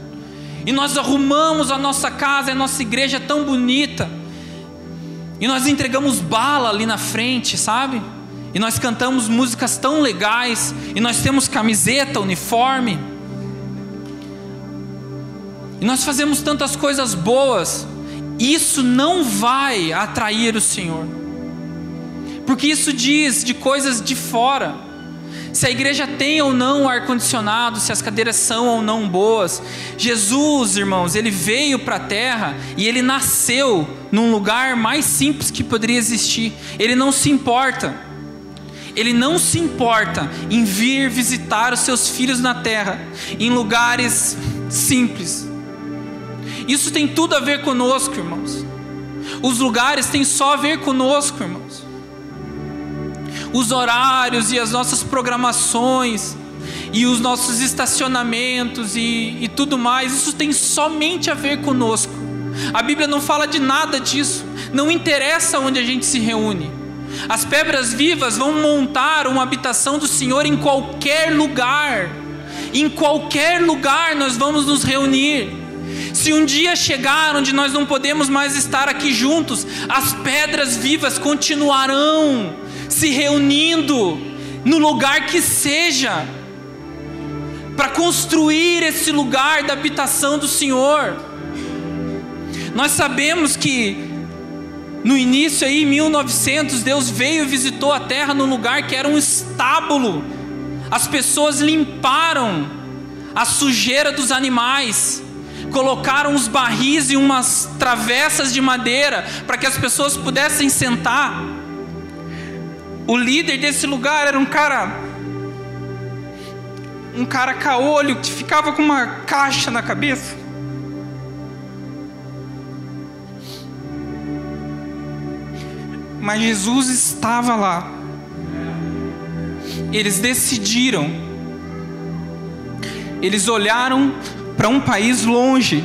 e nós arrumamos a nossa casa, a nossa igreja tão bonita, e nós entregamos bala ali na frente, sabe? E nós cantamos músicas tão legais, e nós temos camiseta, uniforme, e nós fazemos tantas coisas boas, isso não vai atrair o Senhor, porque isso diz de coisas de fora se a igreja tem ou não ar-condicionado, se as cadeiras são ou não boas. Jesus, irmãos, ele veio para a terra e ele nasceu num lugar mais simples que poderia existir. Ele não se importa. Ele não se importa em vir visitar os seus filhos na terra, em lugares simples. Isso tem tudo a ver conosco, irmãos. Os lugares têm só a ver conosco, irmãos os horários e as nossas programações e os nossos estacionamentos e, e tudo mais, isso tem somente a ver conosco. A Bíblia não fala de nada disso, não interessa onde a gente se reúne. As pedras vivas vão montar uma habitação do Senhor em qualquer lugar, em qualquer lugar nós vamos nos reunir. Se um dia chegar onde nós não podemos mais estar aqui juntos, as pedras vivas continuarão se reunindo no lugar que seja, para construir esse lugar da habitação do Senhor. Nós sabemos que no início aí, 1900, Deus veio e visitou a terra num lugar que era um estábulo. As pessoas limparam a sujeira dos animais, colocaram os barris e umas travessas de madeira para que as pessoas pudessem sentar. O líder desse lugar era um cara. Um cara caolho que ficava com uma caixa na cabeça. Mas Jesus estava lá. Eles decidiram. Eles olharam para um país longe.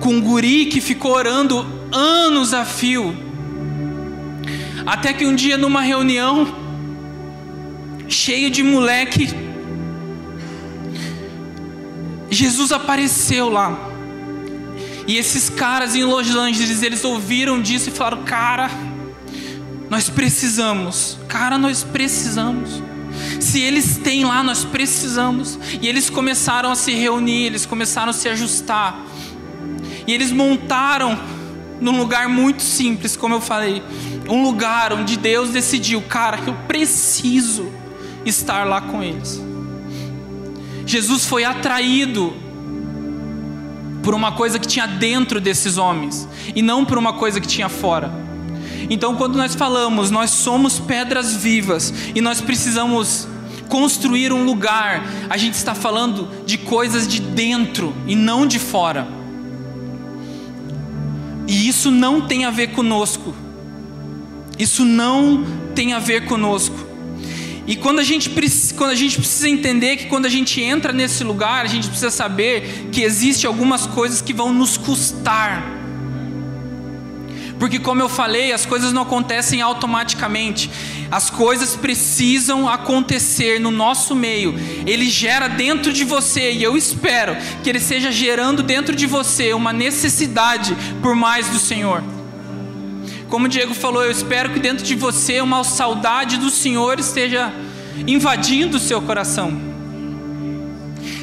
Com um guri que ficou orando anos a fio até que um dia, numa reunião, cheio de moleque, Jesus apareceu lá. E esses caras em Los Angeles, eles ouviram disso e falaram: Cara, nós precisamos, cara, nós precisamos. Se eles têm lá, nós precisamos. E eles começaram a se reunir, eles começaram a se ajustar. E eles montaram num lugar muito simples, como eu falei, um lugar onde Deus decidiu, cara, eu preciso estar lá com eles. Jesus foi atraído por uma coisa que tinha dentro desses homens e não por uma coisa que tinha fora. Então, quando nós falamos, nós somos pedras vivas e nós precisamos construir um lugar, a gente está falando de coisas de dentro e não de fora. E isso não tem a ver conosco. Isso não tem a ver conosco. E quando a, gente, quando a gente precisa entender que quando a gente entra nesse lugar, a gente precisa saber que existe algumas coisas que vão nos custar. Porque como eu falei, as coisas não acontecem automaticamente. As coisas precisam acontecer no nosso meio. Ele gera dentro de você e eu espero que ele seja gerando dentro de você uma necessidade por mais do Senhor. Como o Diego falou, eu espero que dentro de você uma saudade do Senhor esteja invadindo o seu coração.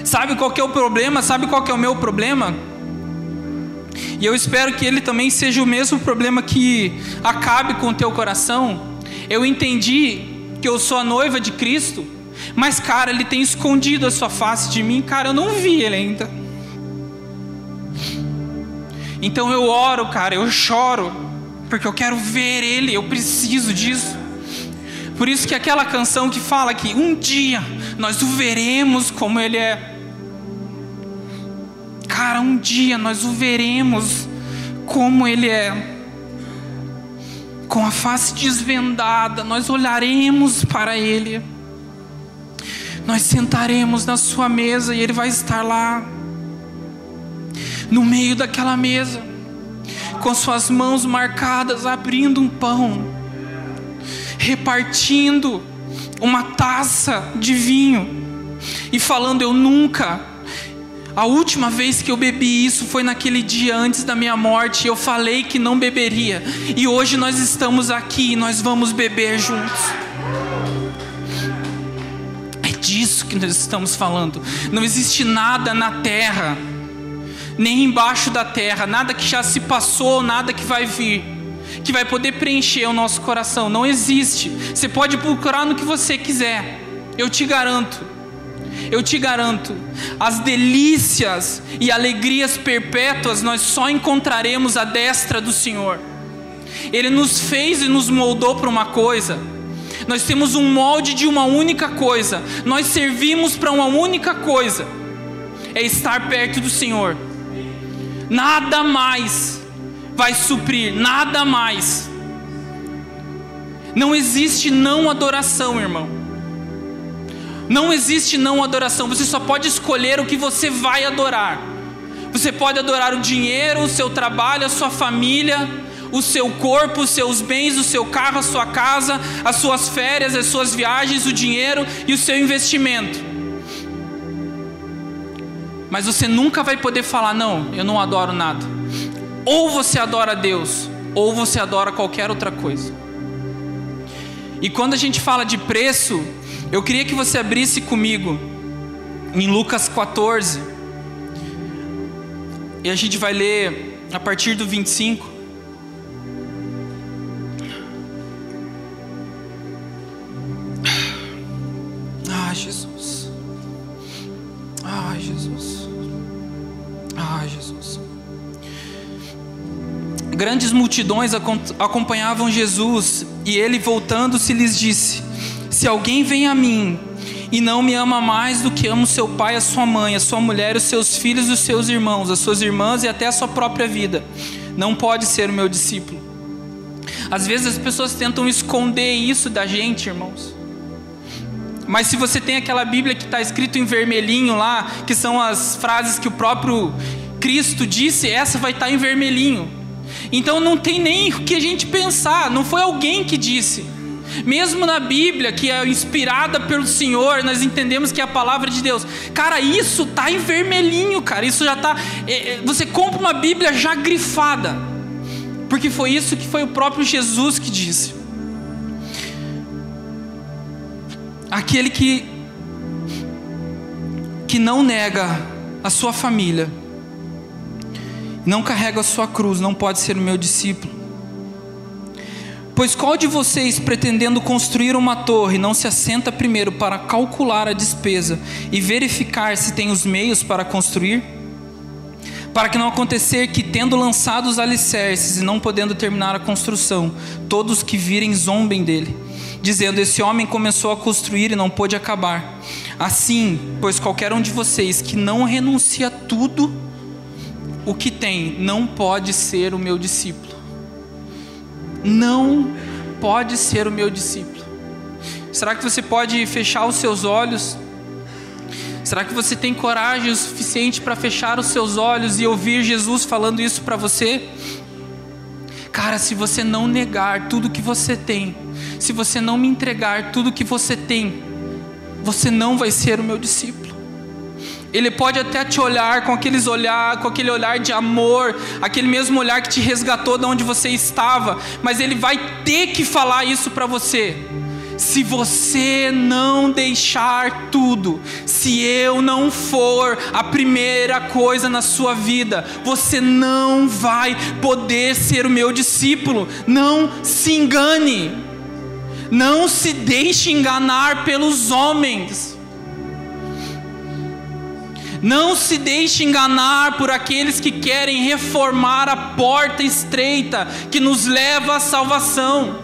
Sabe qual é o problema? Sabe qual é o meu problema? E eu espero que ele também seja o mesmo problema que acabe com o teu coração. Eu entendi que eu sou a noiva de Cristo, mas cara, ele tem escondido a sua face de mim, cara, eu não vi ele ainda. Então eu oro, cara, eu choro porque eu quero ver Ele, eu preciso disso. Por isso que aquela canção que fala que um dia nós o veremos como Ele é. Cara, um dia nós o veremos como Ele é. Com a face desvendada, nós olharemos para Ele. Nós sentaremos na Sua mesa e Ele vai estar lá, no meio daquela mesa com suas mãos marcadas, abrindo um pão, repartindo uma taça de vinho e falando: Eu nunca. A última vez que eu bebi isso foi naquele dia antes da minha morte. Eu falei que não beberia. E hoje nós estamos aqui e nós vamos beber juntos. É disso que nós estamos falando. Não existe nada na terra nem embaixo da terra, nada que já se passou, nada que vai vir, que vai poder preencher o nosso coração. Não existe. Você pode procurar no que você quiser, eu te garanto. Eu te garanto, as delícias e alegrias perpétuas nós só encontraremos à destra do Senhor. Ele nos fez e nos moldou para uma coisa. Nós temos um molde de uma única coisa. Nós servimos para uma única coisa. É estar perto do Senhor nada mais vai suprir, nada mais. Não existe não adoração, irmão. Não existe não adoração, você só pode escolher o que você vai adorar. Você pode adorar o dinheiro, o seu trabalho, a sua família, o seu corpo, os seus bens, o seu carro, a sua casa, as suas férias, as suas viagens, o dinheiro e o seu investimento. Mas você nunca vai poder falar, não, eu não adoro nada. Ou você adora Deus, ou você adora qualquer outra coisa. E quando a gente fala de preço, eu queria que você abrisse comigo em Lucas 14. E a gente vai ler a partir do 25. Ah, Jesus. Ah, Jesus. Ah, Jesus. Grandes multidões acompanhavam Jesus e ele, voltando-se, lhes disse: Se alguém vem a mim e não me ama mais do que ama o seu pai, a sua mãe, a sua mulher, os seus filhos, os seus irmãos, as suas irmãs e até a sua própria vida, não pode ser o meu discípulo. Às vezes as pessoas tentam esconder isso da gente, irmãos. Mas se você tem aquela Bíblia que está escrito em vermelhinho lá, que são as frases que o próprio Cristo disse, essa vai estar tá em vermelhinho. Então não tem nem o que a gente pensar, não foi alguém que disse. Mesmo na Bíblia, que é inspirada pelo Senhor, nós entendemos que é a palavra de Deus. Cara, isso tá em vermelhinho, cara. Isso já tá. É, é, você compra uma Bíblia já grifada, porque foi isso que foi o próprio Jesus que disse. Aquele que que não nega a sua família, não carrega a sua cruz, não pode ser meu discípulo. Pois qual de vocês, pretendendo construir uma torre, não se assenta primeiro para calcular a despesa e verificar se tem os meios para construir? Para que não acontecer que, tendo lançado os alicerces e não podendo terminar a construção, todos que virem zombem dele, dizendo: Esse homem começou a construir e não pôde acabar. Assim, pois qualquer um de vocês que não renuncia a tudo o que tem, não pode ser o meu discípulo não pode ser o meu discípulo. Será que você pode fechar os seus olhos? Será que você tem coragem o suficiente para fechar os seus olhos e ouvir Jesus falando isso para você? Cara, se você não negar tudo que você tem, se você não me entregar tudo que você tem, você não vai ser o meu discípulo. Ele pode até te olhar com aqueles olhar, com aquele olhar de amor, aquele mesmo olhar que te resgatou de onde você estava, mas ele vai ter que falar isso para você. Se você não deixar tudo, se eu não for a primeira coisa na sua vida, você não vai poder ser o meu discípulo. Não se engane. Não se deixe enganar pelos homens. Não se deixe enganar por aqueles que querem reformar a porta estreita que nos leva à salvação.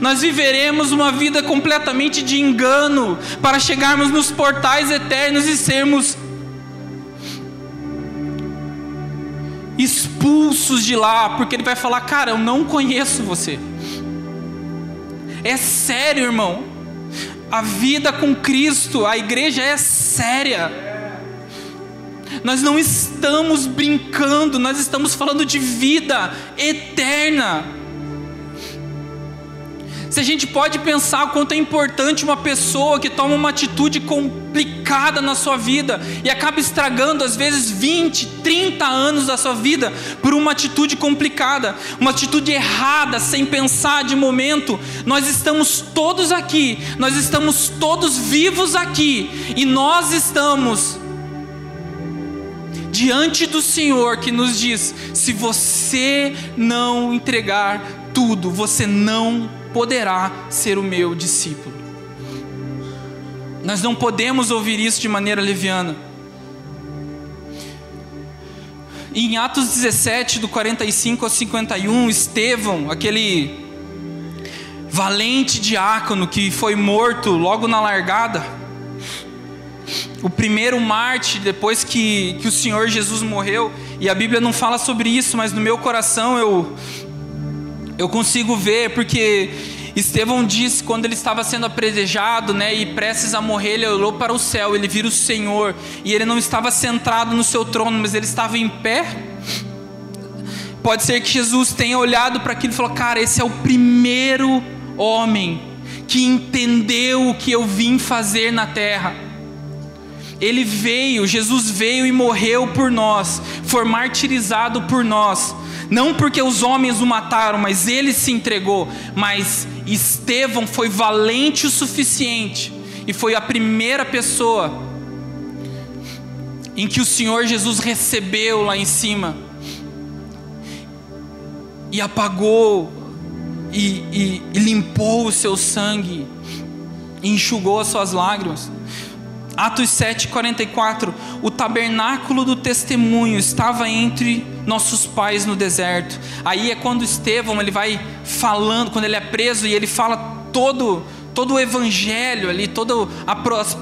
Nós viveremos uma vida completamente de engano para chegarmos nos portais eternos e sermos expulsos de lá, porque ele vai falar: Cara, eu não conheço você. É sério, irmão. A vida com Cristo, a igreja é séria. Nós não estamos brincando, nós estamos falando de vida eterna. Se a gente pode pensar o quanto é importante uma pessoa que toma uma atitude complicada na sua vida e acaba estragando às vezes 20, 30 anos da sua vida por uma atitude complicada, uma atitude errada, sem pensar de momento, nós estamos todos aqui, nós estamos todos vivos aqui e nós estamos diante do Senhor que nos diz: se você não entregar tudo, você não poderá ser o meu discípulo. Nós não podemos ouvir isso de maneira leviana. Em Atos 17, do 45 ao 51, Estevão, aquele valente diácono que foi morto logo na largada, o primeiro Marte depois que, que o Senhor Jesus morreu, e a Bíblia não fala sobre isso, mas no meu coração eu, eu consigo ver, porque Estevão disse quando ele estava sendo apredejado, né, e prestes a morrer, ele olhou para o céu, ele vira o Senhor, e ele não estava sentado no seu trono, mas ele estava em pé. Pode ser que Jesus tenha olhado para aquilo e falou: Cara, esse é o primeiro homem que entendeu o que eu vim fazer na terra. Ele veio, Jesus veio e morreu por nós, foi martirizado por nós. Não porque os homens o mataram, mas ele se entregou. Mas Estevão foi valente o suficiente e foi a primeira pessoa em que o Senhor Jesus recebeu lá em cima e apagou e, e, e limpou o seu sangue, e enxugou as suas lágrimas. Atos 7:44, o tabernáculo do testemunho estava entre nossos pais no deserto. Aí é quando Estevão ele vai falando, quando ele é preso e ele fala todo todo o evangelho ali, todas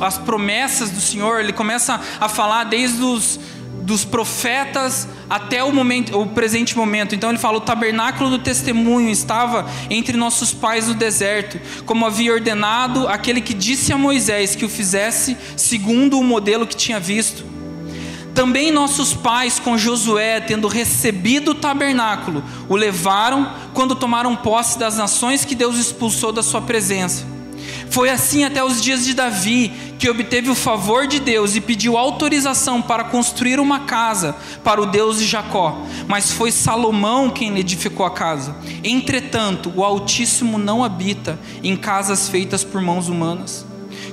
as promessas do Senhor, ele começa a falar desde os dos profetas até o momento, o presente momento. Então ele fala: o tabernáculo do testemunho estava entre nossos pais no deserto, como havia ordenado aquele que disse a Moisés que o fizesse segundo o modelo que tinha visto. Também nossos pais, com Josué, tendo recebido o tabernáculo, o levaram quando tomaram posse das nações que Deus expulsou da sua presença. Foi assim até os dias de Davi, que obteve o favor de Deus e pediu autorização para construir uma casa para o Deus de Jacó. Mas foi Salomão quem edificou a casa. Entretanto, o Altíssimo não habita em casas feitas por mãos humanas.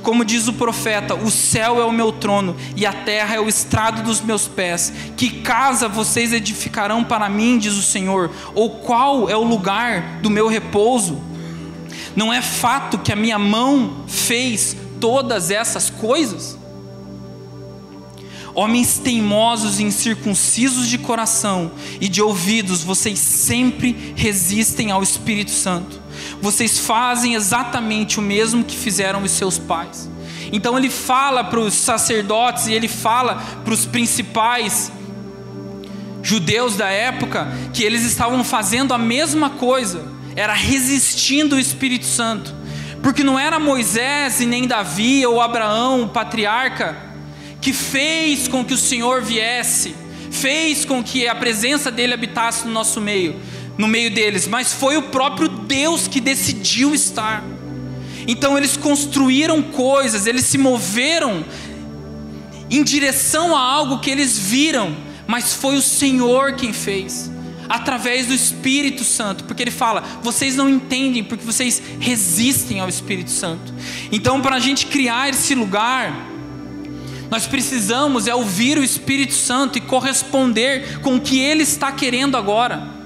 Como diz o profeta: O céu é o meu trono e a terra é o estrado dos meus pés. Que casa vocês edificarão para mim, diz o Senhor? Ou qual é o lugar do meu repouso? Não é fato que a minha mão fez todas essas coisas? Homens teimosos e incircuncisos de coração e de ouvidos, vocês sempre resistem ao Espírito Santo. Vocês fazem exatamente o mesmo que fizeram os seus pais. Então ele fala para os sacerdotes e ele fala para os principais judeus da época que eles estavam fazendo a mesma coisa, era resistindo o Espírito Santo, porque não era Moisés e nem Davi ou Abraão, o patriarca, que fez com que o Senhor viesse, fez com que a presença dele habitasse no nosso meio no meio deles, mas foi o próprio Deus que decidiu estar. Então eles construíram coisas, eles se moveram em direção a algo que eles viram, mas foi o Senhor quem fez, através do Espírito Santo, porque Ele fala: vocês não entendem porque vocês resistem ao Espírito Santo. Então, para a gente criar esse lugar, nós precisamos é ouvir o Espírito Santo e corresponder com o que Ele está querendo agora.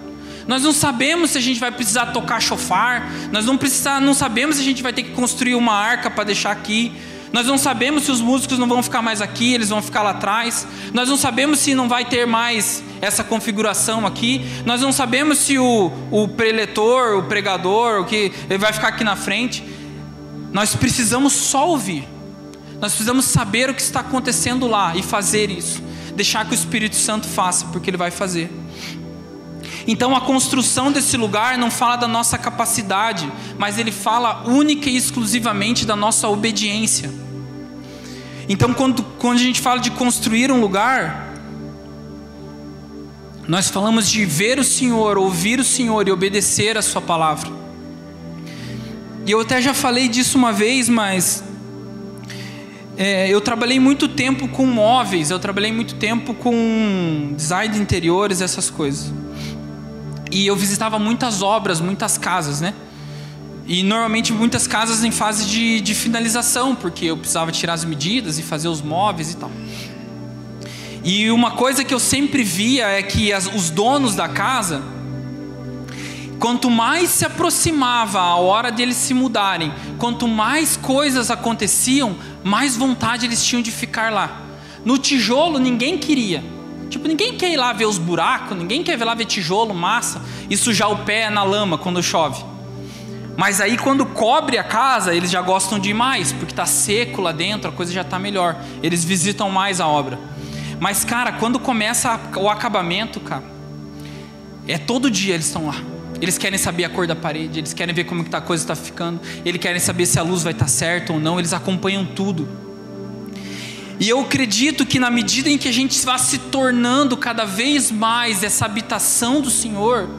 Nós não sabemos se a gente vai precisar tocar chofar, nós não, precisar, não sabemos se a gente vai ter que construir uma arca para deixar aqui, nós não sabemos se os músicos não vão ficar mais aqui, eles vão ficar lá atrás, nós não sabemos se não vai ter mais essa configuração aqui, nós não sabemos se o, o preletor, o pregador, o que ele vai ficar aqui na frente. Nós precisamos só ouvir, nós precisamos saber o que está acontecendo lá e fazer isso, deixar que o Espírito Santo faça, porque ele vai fazer. Então a construção desse lugar não fala da nossa capacidade, mas ele fala única e exclusivamente da nossa obediência. Então quando, quando a gente fala de construir um lugar, nós falamos de ver o Senhor, ouvir o Senhor e obedecer a Sua palavra. E eu até já falei disso uma vez, mas é, eu trabalhei muito tempo com móveis, eu trabalhei muito tempo com design de interiores, essas coisas. E eu visitava muitas obras, muitas casas, né? E normalmente muitas casas em fase de, de finalização, porque eu precisava tirar as medidas e fazer os móveis e tal. E uma coisa que eu sempre via é que as, os donos da casa, quanto mais se aproximava a hora de eles se mudarem, quanto mais coisas aconteciam, mais vontade eles tinham de ficar lá. No tijolo ninguém queria. Tipo, ninguém quer ir lá ver os buracos, ninguém quer ir lá ver tijolo, massa e sujar o pé na lama quando chove. Mas aí quando cobre a casa, eles já gostam de mais, porque está seco lá dentro, a coisa já está melhor. Eles visitam mais a obra. Mas, cara, quando começa o acabamento, cara, é todo dia eles estão lá. Eles querem saber a cor da parede, eles querem ver como que tá, a coisa está ficando, eles querem saber se a luz vai estar tá certa ou não, eles acompanham tudo. E eu acredito que na medida em que a gente vá se tornando cada vez mais essa habitação do Senhor,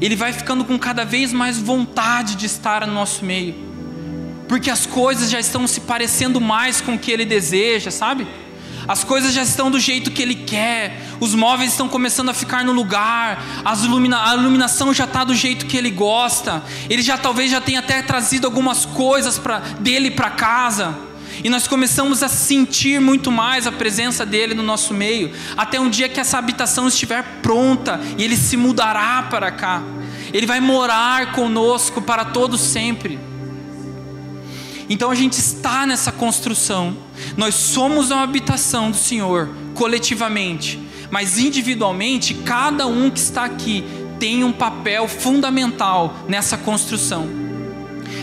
Ele vai ficando com cada vez mais vontade de estar no nosso meio, porque as coisas já estão se parecendo mais com o que Ele deseja, sabe? As coisas já estão do jeito que Ele quer, os móveis estão começando a ficar no lugar, ilumina a iluminação já está do jeito que Ele gosta, Ele já talvez já tenha até trazido algumas coisas pra, dele para casa e nós começamos a sentir muito mais a presença dele no nosso meio, até um dia que essa habitação estiver pronta e ele se mudará para cá. Ele vai morar conosco para todo sempre. Então a gente está nessa construção. Nós somos uma habitação do Senhor, coletivamente, mas individualmente, cada um que está aqui tem um papel fundamental nessa construção.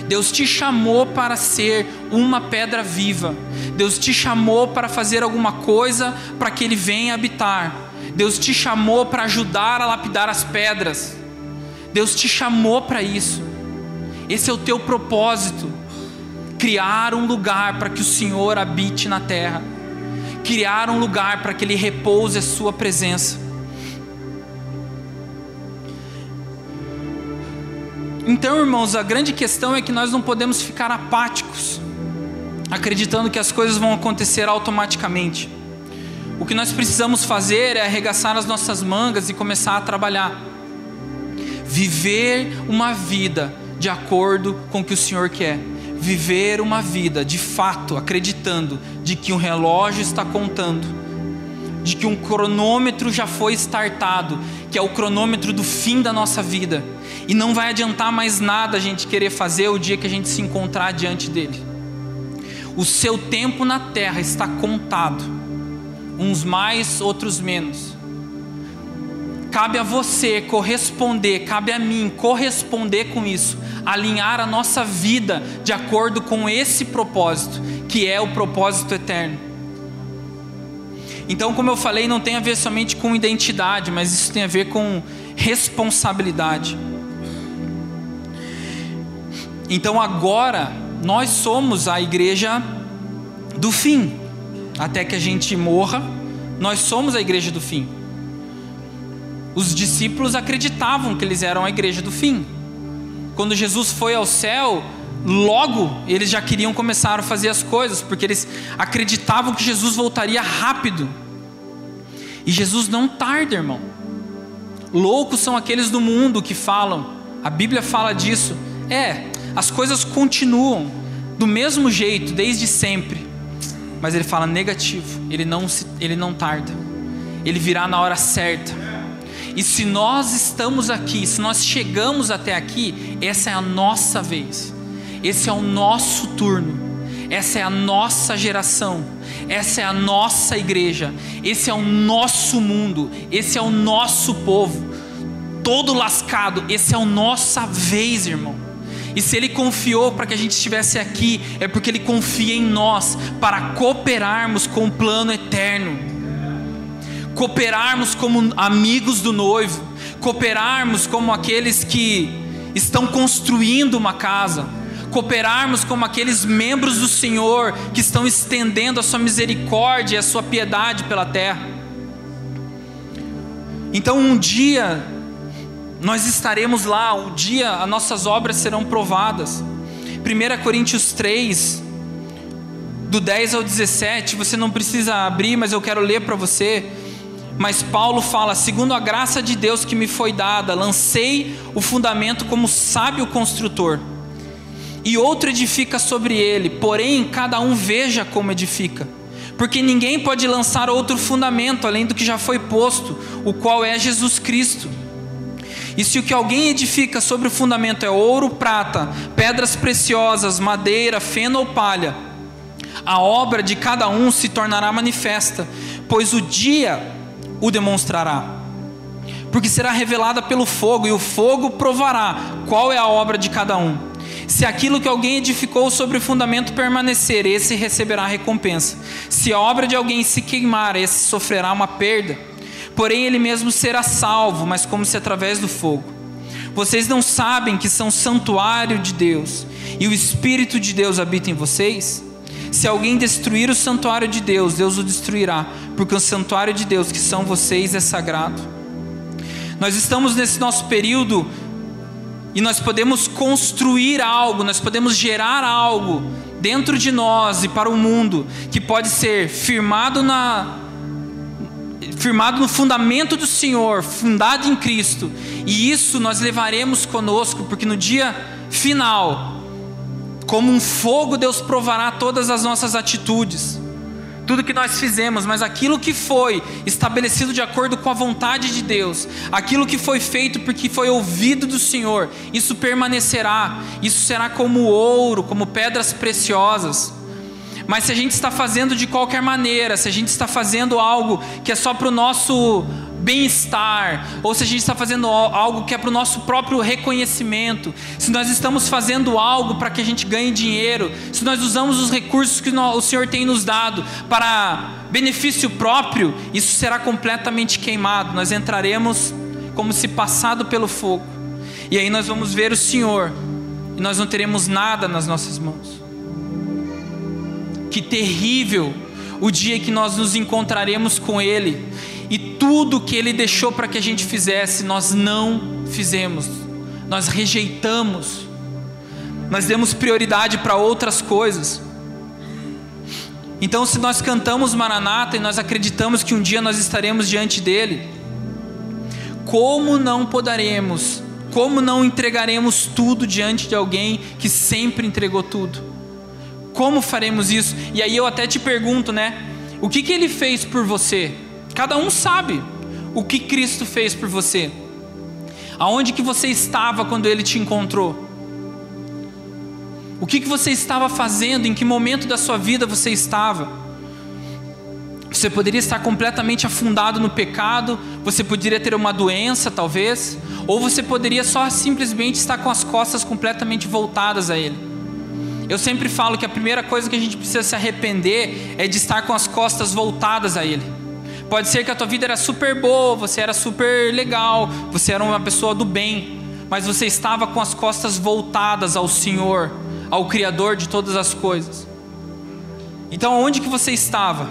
Deus te chamou para ser uma pedra viva. Deus te chamou para fazer alguma coisa para que Ele venha habitar. Deus te chamou para ajudar a lapidar as pedras. Deus te chamou para isso. Esse é o teu propósito. Criar um lugar para que o Senhor habite na terra. criar um lugar para que Ele repouse a Sua presença. Então, irmãos, a grande questão é que nós não podemos ficar apáticos, acreditando que as coisas vão acontecer automaticamente. O que nós precisamos fazer é arregaçar as nossas mangas e começar a trabalhar. Viver uma vida de acordo com o que o Senhor quer. Viver uma vida de fato, acreditando de que um relógio está contando, de que um cronômetro já foi startado, que é o cronômetro do fim da nossa vida e não vai adiantar mais nada a gente querer fazer o dia que a gente se encontrar diante dele. O seu tempo na terra está contado, uns mais, outros menos. Cabe a você corresponder, cabe a mim corresponder com isso, alinhar a nossa vida de acordo com esse propósito, que é o propósito eterno. Então, como eu falei, não tem a ver somente com identidade, mas isso tem a ver com responsabilidade. Então agora nós somos a igreja do fim. Até que a gente morra, nós somos a igreja do fim. Os discípulos acreditavam que eles eram a igreja do fim. Quando Jesus foi ao céu, logo eles já queriam começar a fazer as coisas, porque eles acreditavam que Jesus voltaria rápido. E Jesus não tarda, irmão. Loucos são aqueles do mundo que falam, a Bíblia fala disso. É, as coisas continuam do mesmo jeito desde sempre. Mas ele fala negativo, ele não se, ele não tarda. Ele virá na hora certa. E se nós estamos aqui, se nós chegamos até aqui, essa é a nossa vez. Esse é o nosso turno. Essa é a nossa geração. Essa é a nossa igreja. Esse é o nosso mundo. Esse é o nosso povo. Todo lascado, esse é a nossa vez, irmão. E se Ele confiou para que a gente estivesse aqui, é porque Ele confia em nós para cooperarmos com o plano eterno, cooperarmos como amigos do noivo, cooperarmos como aqueles que estão construindo uma casa, cooperarmos como aqueles membros do Senhor que estão estendendo a sua misericórdia e a sua piedade pela terra. Então, um dia nós estaremos lá, o dia as nossas obras serão provadas. 1 Coríntios 3, do 10 ao 17, você não precisa abrir, mas eu quero ler para você. Mas Paulo fala: segundo a graça de Deus que me foi dada, lancei o fundamento como sábio construtor, e outro edifica sobre ele, porém cada um veja como edifica. Porque ninguém pode lançar outro fundamento além do que já foi posto, o qual é Jesus Cristo. E se o que alguém edifica sobre o fundamento é ouro, prata, pedras preciosas, madeira, feno ou palha, a obra de cada um se tornará manifesta, pois o dia o demonstrará. Porque será revelada pelo fogo, e o fogo provará qual é a obra de cada um. Se aquilo que alguém edificou sobre o fundamento permanecer, esse receberá recompensa. Se a obra de alguém se queimar, esse sofrerá uma perda porém ele mesmo será salvo, mas como se através do fogo. Vocês não sabem que são santuário de Deus e o Espírito de Deus habita em vocês? Se alguém destruir o santuário de Deus, Deus o destruirá, porque o santuário de Deus, que são vocês, é sagrado. Nós estamos nesse nosso período e nós podemos construir algo, nós podemos gerar algo dentro de nós e para o mundo que pode ser firmado na, firmado no fundamento do Senhor, fundado em Cristo, e isso nós levaremos conosco, porque no dia final, como um fogo, Deus provará todas as nossas atitudes, tudo que nós fizemos, mas aquilo que foi estabelecido de acordo com a vontade de Deus, aquilo que foi feito porque foi ouvido do Senhor, isso permanecerá, isso será como ouro, como pedras preciosas. Mas se a gente está fazendo de qualquer maneira, se a gente está fazendo algo que é só para o nosso bem-estar, ou se a gente está fazendo algo que é para o nosso próprio reconhecimento, se nós estamos fazendo algo para que a gente ganhe dinheiro, se nós usamos os recursos que o Senhor tem nos dado para benefício próprio, isso será completamente queimado. Nós entraremos como se passado pelo fogo, e aí nós vamos ver o Senhor, e nós não teremos nada nas nossas mãos. Que terrível o dia que nós nos encontraremos com Ele e tudo que Ele deixou para que a gente fizesse, nós não fizemos, nós rejeitamos, nós demos prioridade para outras coisas. Então, se nós cantamos Maranata e nós acreditamos que um dia nós estaremos diante dele, como não poderemos, como não entregaremos tudo diante de alguém que sempre entregou tudo? Como faremos isso? E aí eu até te pergunto, né? O que, que ele fez por você? Cada um sabe o que Cristo fez por você. Aonde que você estava quando ele te encontrou? O que, que você estava fazendo? Em que momento da sua vida você estava? Você poderia estar completamente afundado no pecado, você poderia ter uma doença, talvez, ou você poderia só simplesmente estar com as costas completamente voltadas a Ele. Eu sempre falo que a primeira coisa que a gente precisa se arrepender é de estar com as costas voltadas a Ele. Pode ser que a tua vida era super boa, você era super legal, você era uma pessoa do bem, mas você estava com as costas voltadas ao Senhor, ao Criador de todas as coisas. Então, onde que você estava?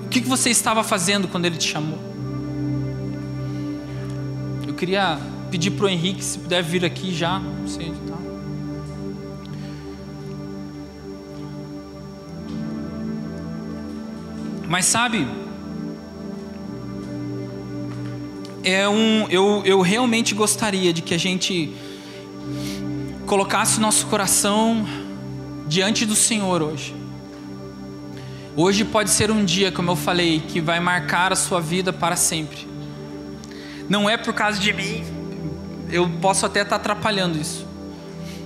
O que, que você estava fazendo quando Ele te chamou? Eu queria pedir para o Henrique se puder vir aqui já. Não sei onde está. Mas sabe, é um, eu, eu realmente gostaria de que a gente colocasse nosso coração diante do Senhor hoje. Hoje pode ser um dia, como eu falei, que vai marcar a sua vida para sempre. Não é por causa de mim, eu posso até estar atrapalhando isso,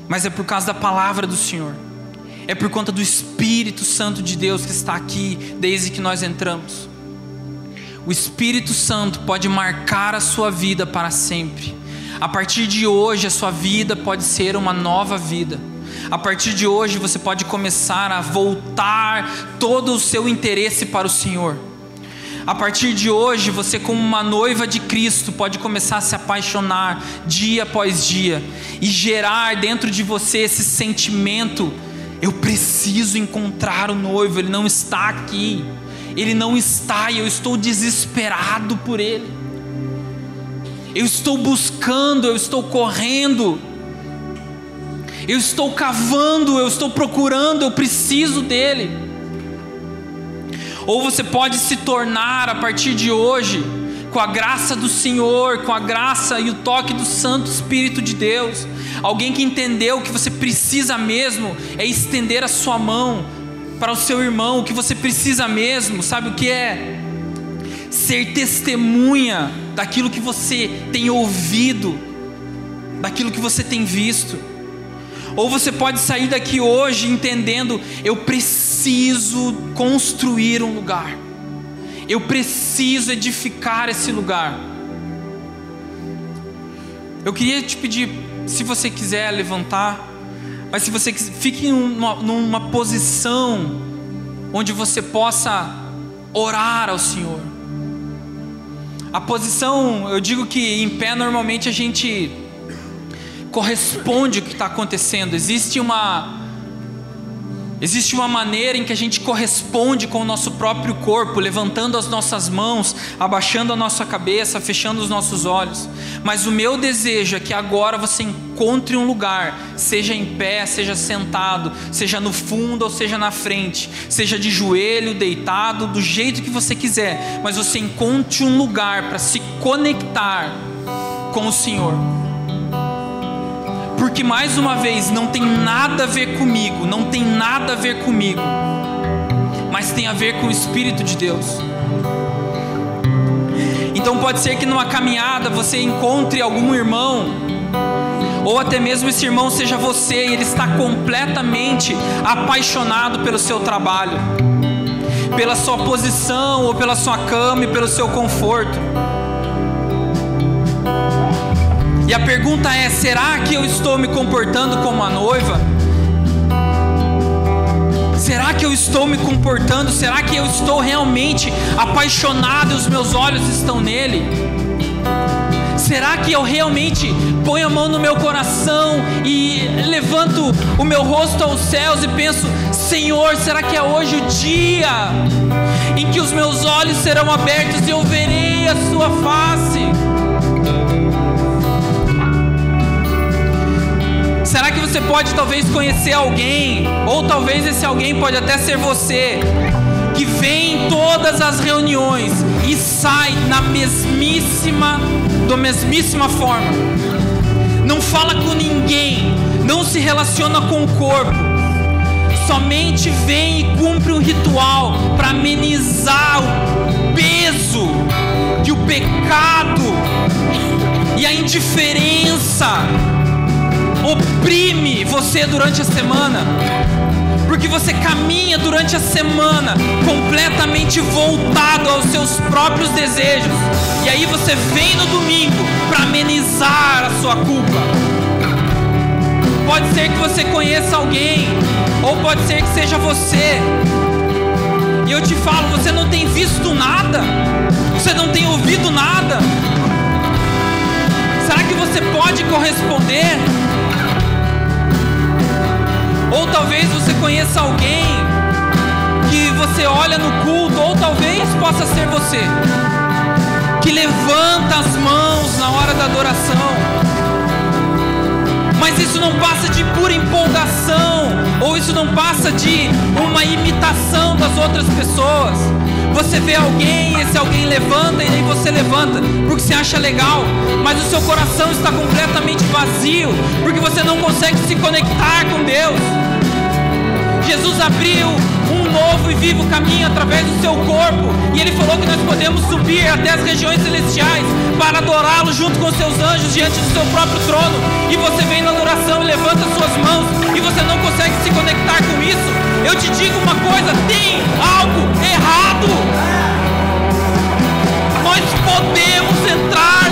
mas é por causa da palavra do Senhor, é por conta do Espírito Santo de Deus que está aqui desde que nós entramos. O Espírito Santo pode marcar a sua vida para sempre. A partir de hoje, a sua vida pode ser uma nova vida. A partir de hoje, você pode começar a voltar todo o seu interesse para o Senhor. A partir de hoje, você, como uma noiva de Cristo, pode começar a se apaixonar dia após dia e gerar dentro de você esse sentimento: eu preciso encontrar o noivo, ele não está aqui, ele não está e eu estou desesperado por ele. Eu estou buscando, eu estou correndo, eu estou cavando, eu estou procurando, eu preciso dele. Ou você pode se tornar a partir de hoje, com a graça do Senhor, com a graça e o toque do Santo Espírito de Deus, alguém que entendeu que você precisa mesmo é estender a sua mão para o seu irmão, o que você precisa mesmo, sabe o que é? Ser testemunha daquilo que você tem ouvido, daquilo que você tem visto. Ou você pode sair daqui hoje entendendo: eu preciso construir um lugar, eu preciso edificar esse lugar. Eu queria te pedir, se você quiser levantar, mas se você fique numa, numa posição onde você possa orar ao Senhor. A posição, eu digo que em pé normalmente a gente corresponde o que está acontecendo. Existe uma Existe uma maneira em que a gente corresponde com o nosso próprio corpo, levantando as nossas mãos, abaixando a nossa cabeça, fechando os nossos olhos. Mas o meu desejo é que agora você encontre um lugar, seja em pé, seja sentado, seja no fundo ou seja na frente, seja de joelho, deitado, do jeito que você quiser, mas você encontre um lugar para se conectar com o Senhor porque mais uma vez não tem nada a ver comigo, não tem nada a ver comigo, mas tem a ver com o Espírito de Deus. Então pode ser que numa caminhada você encontre algum irmão, ou até mesmo esse irmão seja você e ele está completamente apaixonado pelo seu trabalho, pela sua posição, ou pela sua cama e pelo seu conforto. E a pergunta é: será que eu estou me comportando como a noiva? Será que eu estou me comportando? Será que eu estou realmente apaixonado e os meus olhos estão nele? Será que eu realmente ponho a mão no meu coração e levanto o meu rosto aos céus e penso: Senhor, será que é hoje o dia em que os meus olhos serão abertos e eu verei a Sua face? Será que você pode talvez conhecer alguém, ou talvez esse alguém pode até ser você, que vem em todas as reuniões e sai na mesmíssima, da mesmíssima forma? Não fala com ninguém, não se relaciona com o corpo, somente vem e cumpre um ritual para amenizar o peso que o pecado e a indiferença oprime você durante a semana, porque você caminha durante a semana completamente voltado aos seus próprios desejos, e aí você vem no domingo para amenizar a sua culpa. Pode ser que você conheça alguém, ou pode ser que seja você. E eu te falo, você não tem visto nada, você não tem ouvido nada. Será que você pode corresponder? Ou talvez você conheça alguém que você olha no culto, ou talvez possa ser você, que levanta as mãos na hora da adoração. Mas isso não passa de pura empolgação, ou isso não passa de uma imitação das outras pessoas. Você vê alguém, esse alguém levanta e aí você levanta, porque você acha legal, mas o seu coração está completamente vazio, porque você não consegue se conectar com Deus. Jesus abriu um novo e vivo caminho através do seu corpo, e ele falou que nós podemos subir até as regiões celestiais para adorá-lo junto com seus anjos diante do seu próprio trono. E você vem na adoração e levanta suas mãos, e você não consegue se conectar com isso. Eu te digo uma coisa: tem algo errado. Nós podemos entrar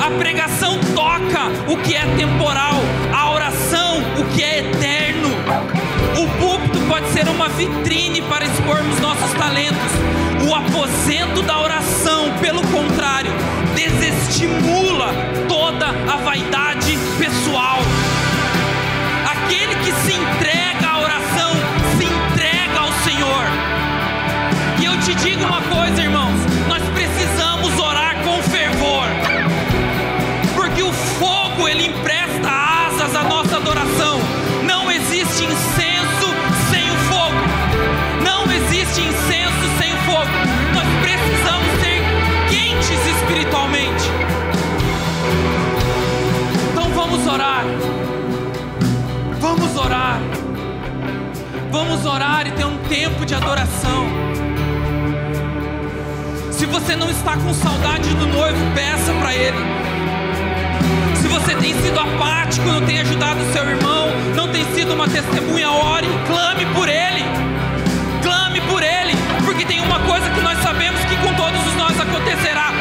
A pregação toca o que é temporal, a oração o que é eterno. O púlpito pode ser uma vitrine para expormos nossos talentos. O aposento da oração, pelo contrário, desestimula toda a vaidade pessoal. Aquele que se entrega te digo uma vamos orar e ter um tempo de adoração. Se você não está com saudade do noivo, peça para ele. Se você tem sido apático, não tem ajudado seu irmão, não tem sido uma testemunha, ore, clame por ele. Clame por ele, porque tem uma coisa que nós sabemos que com todos os nós acontecerá.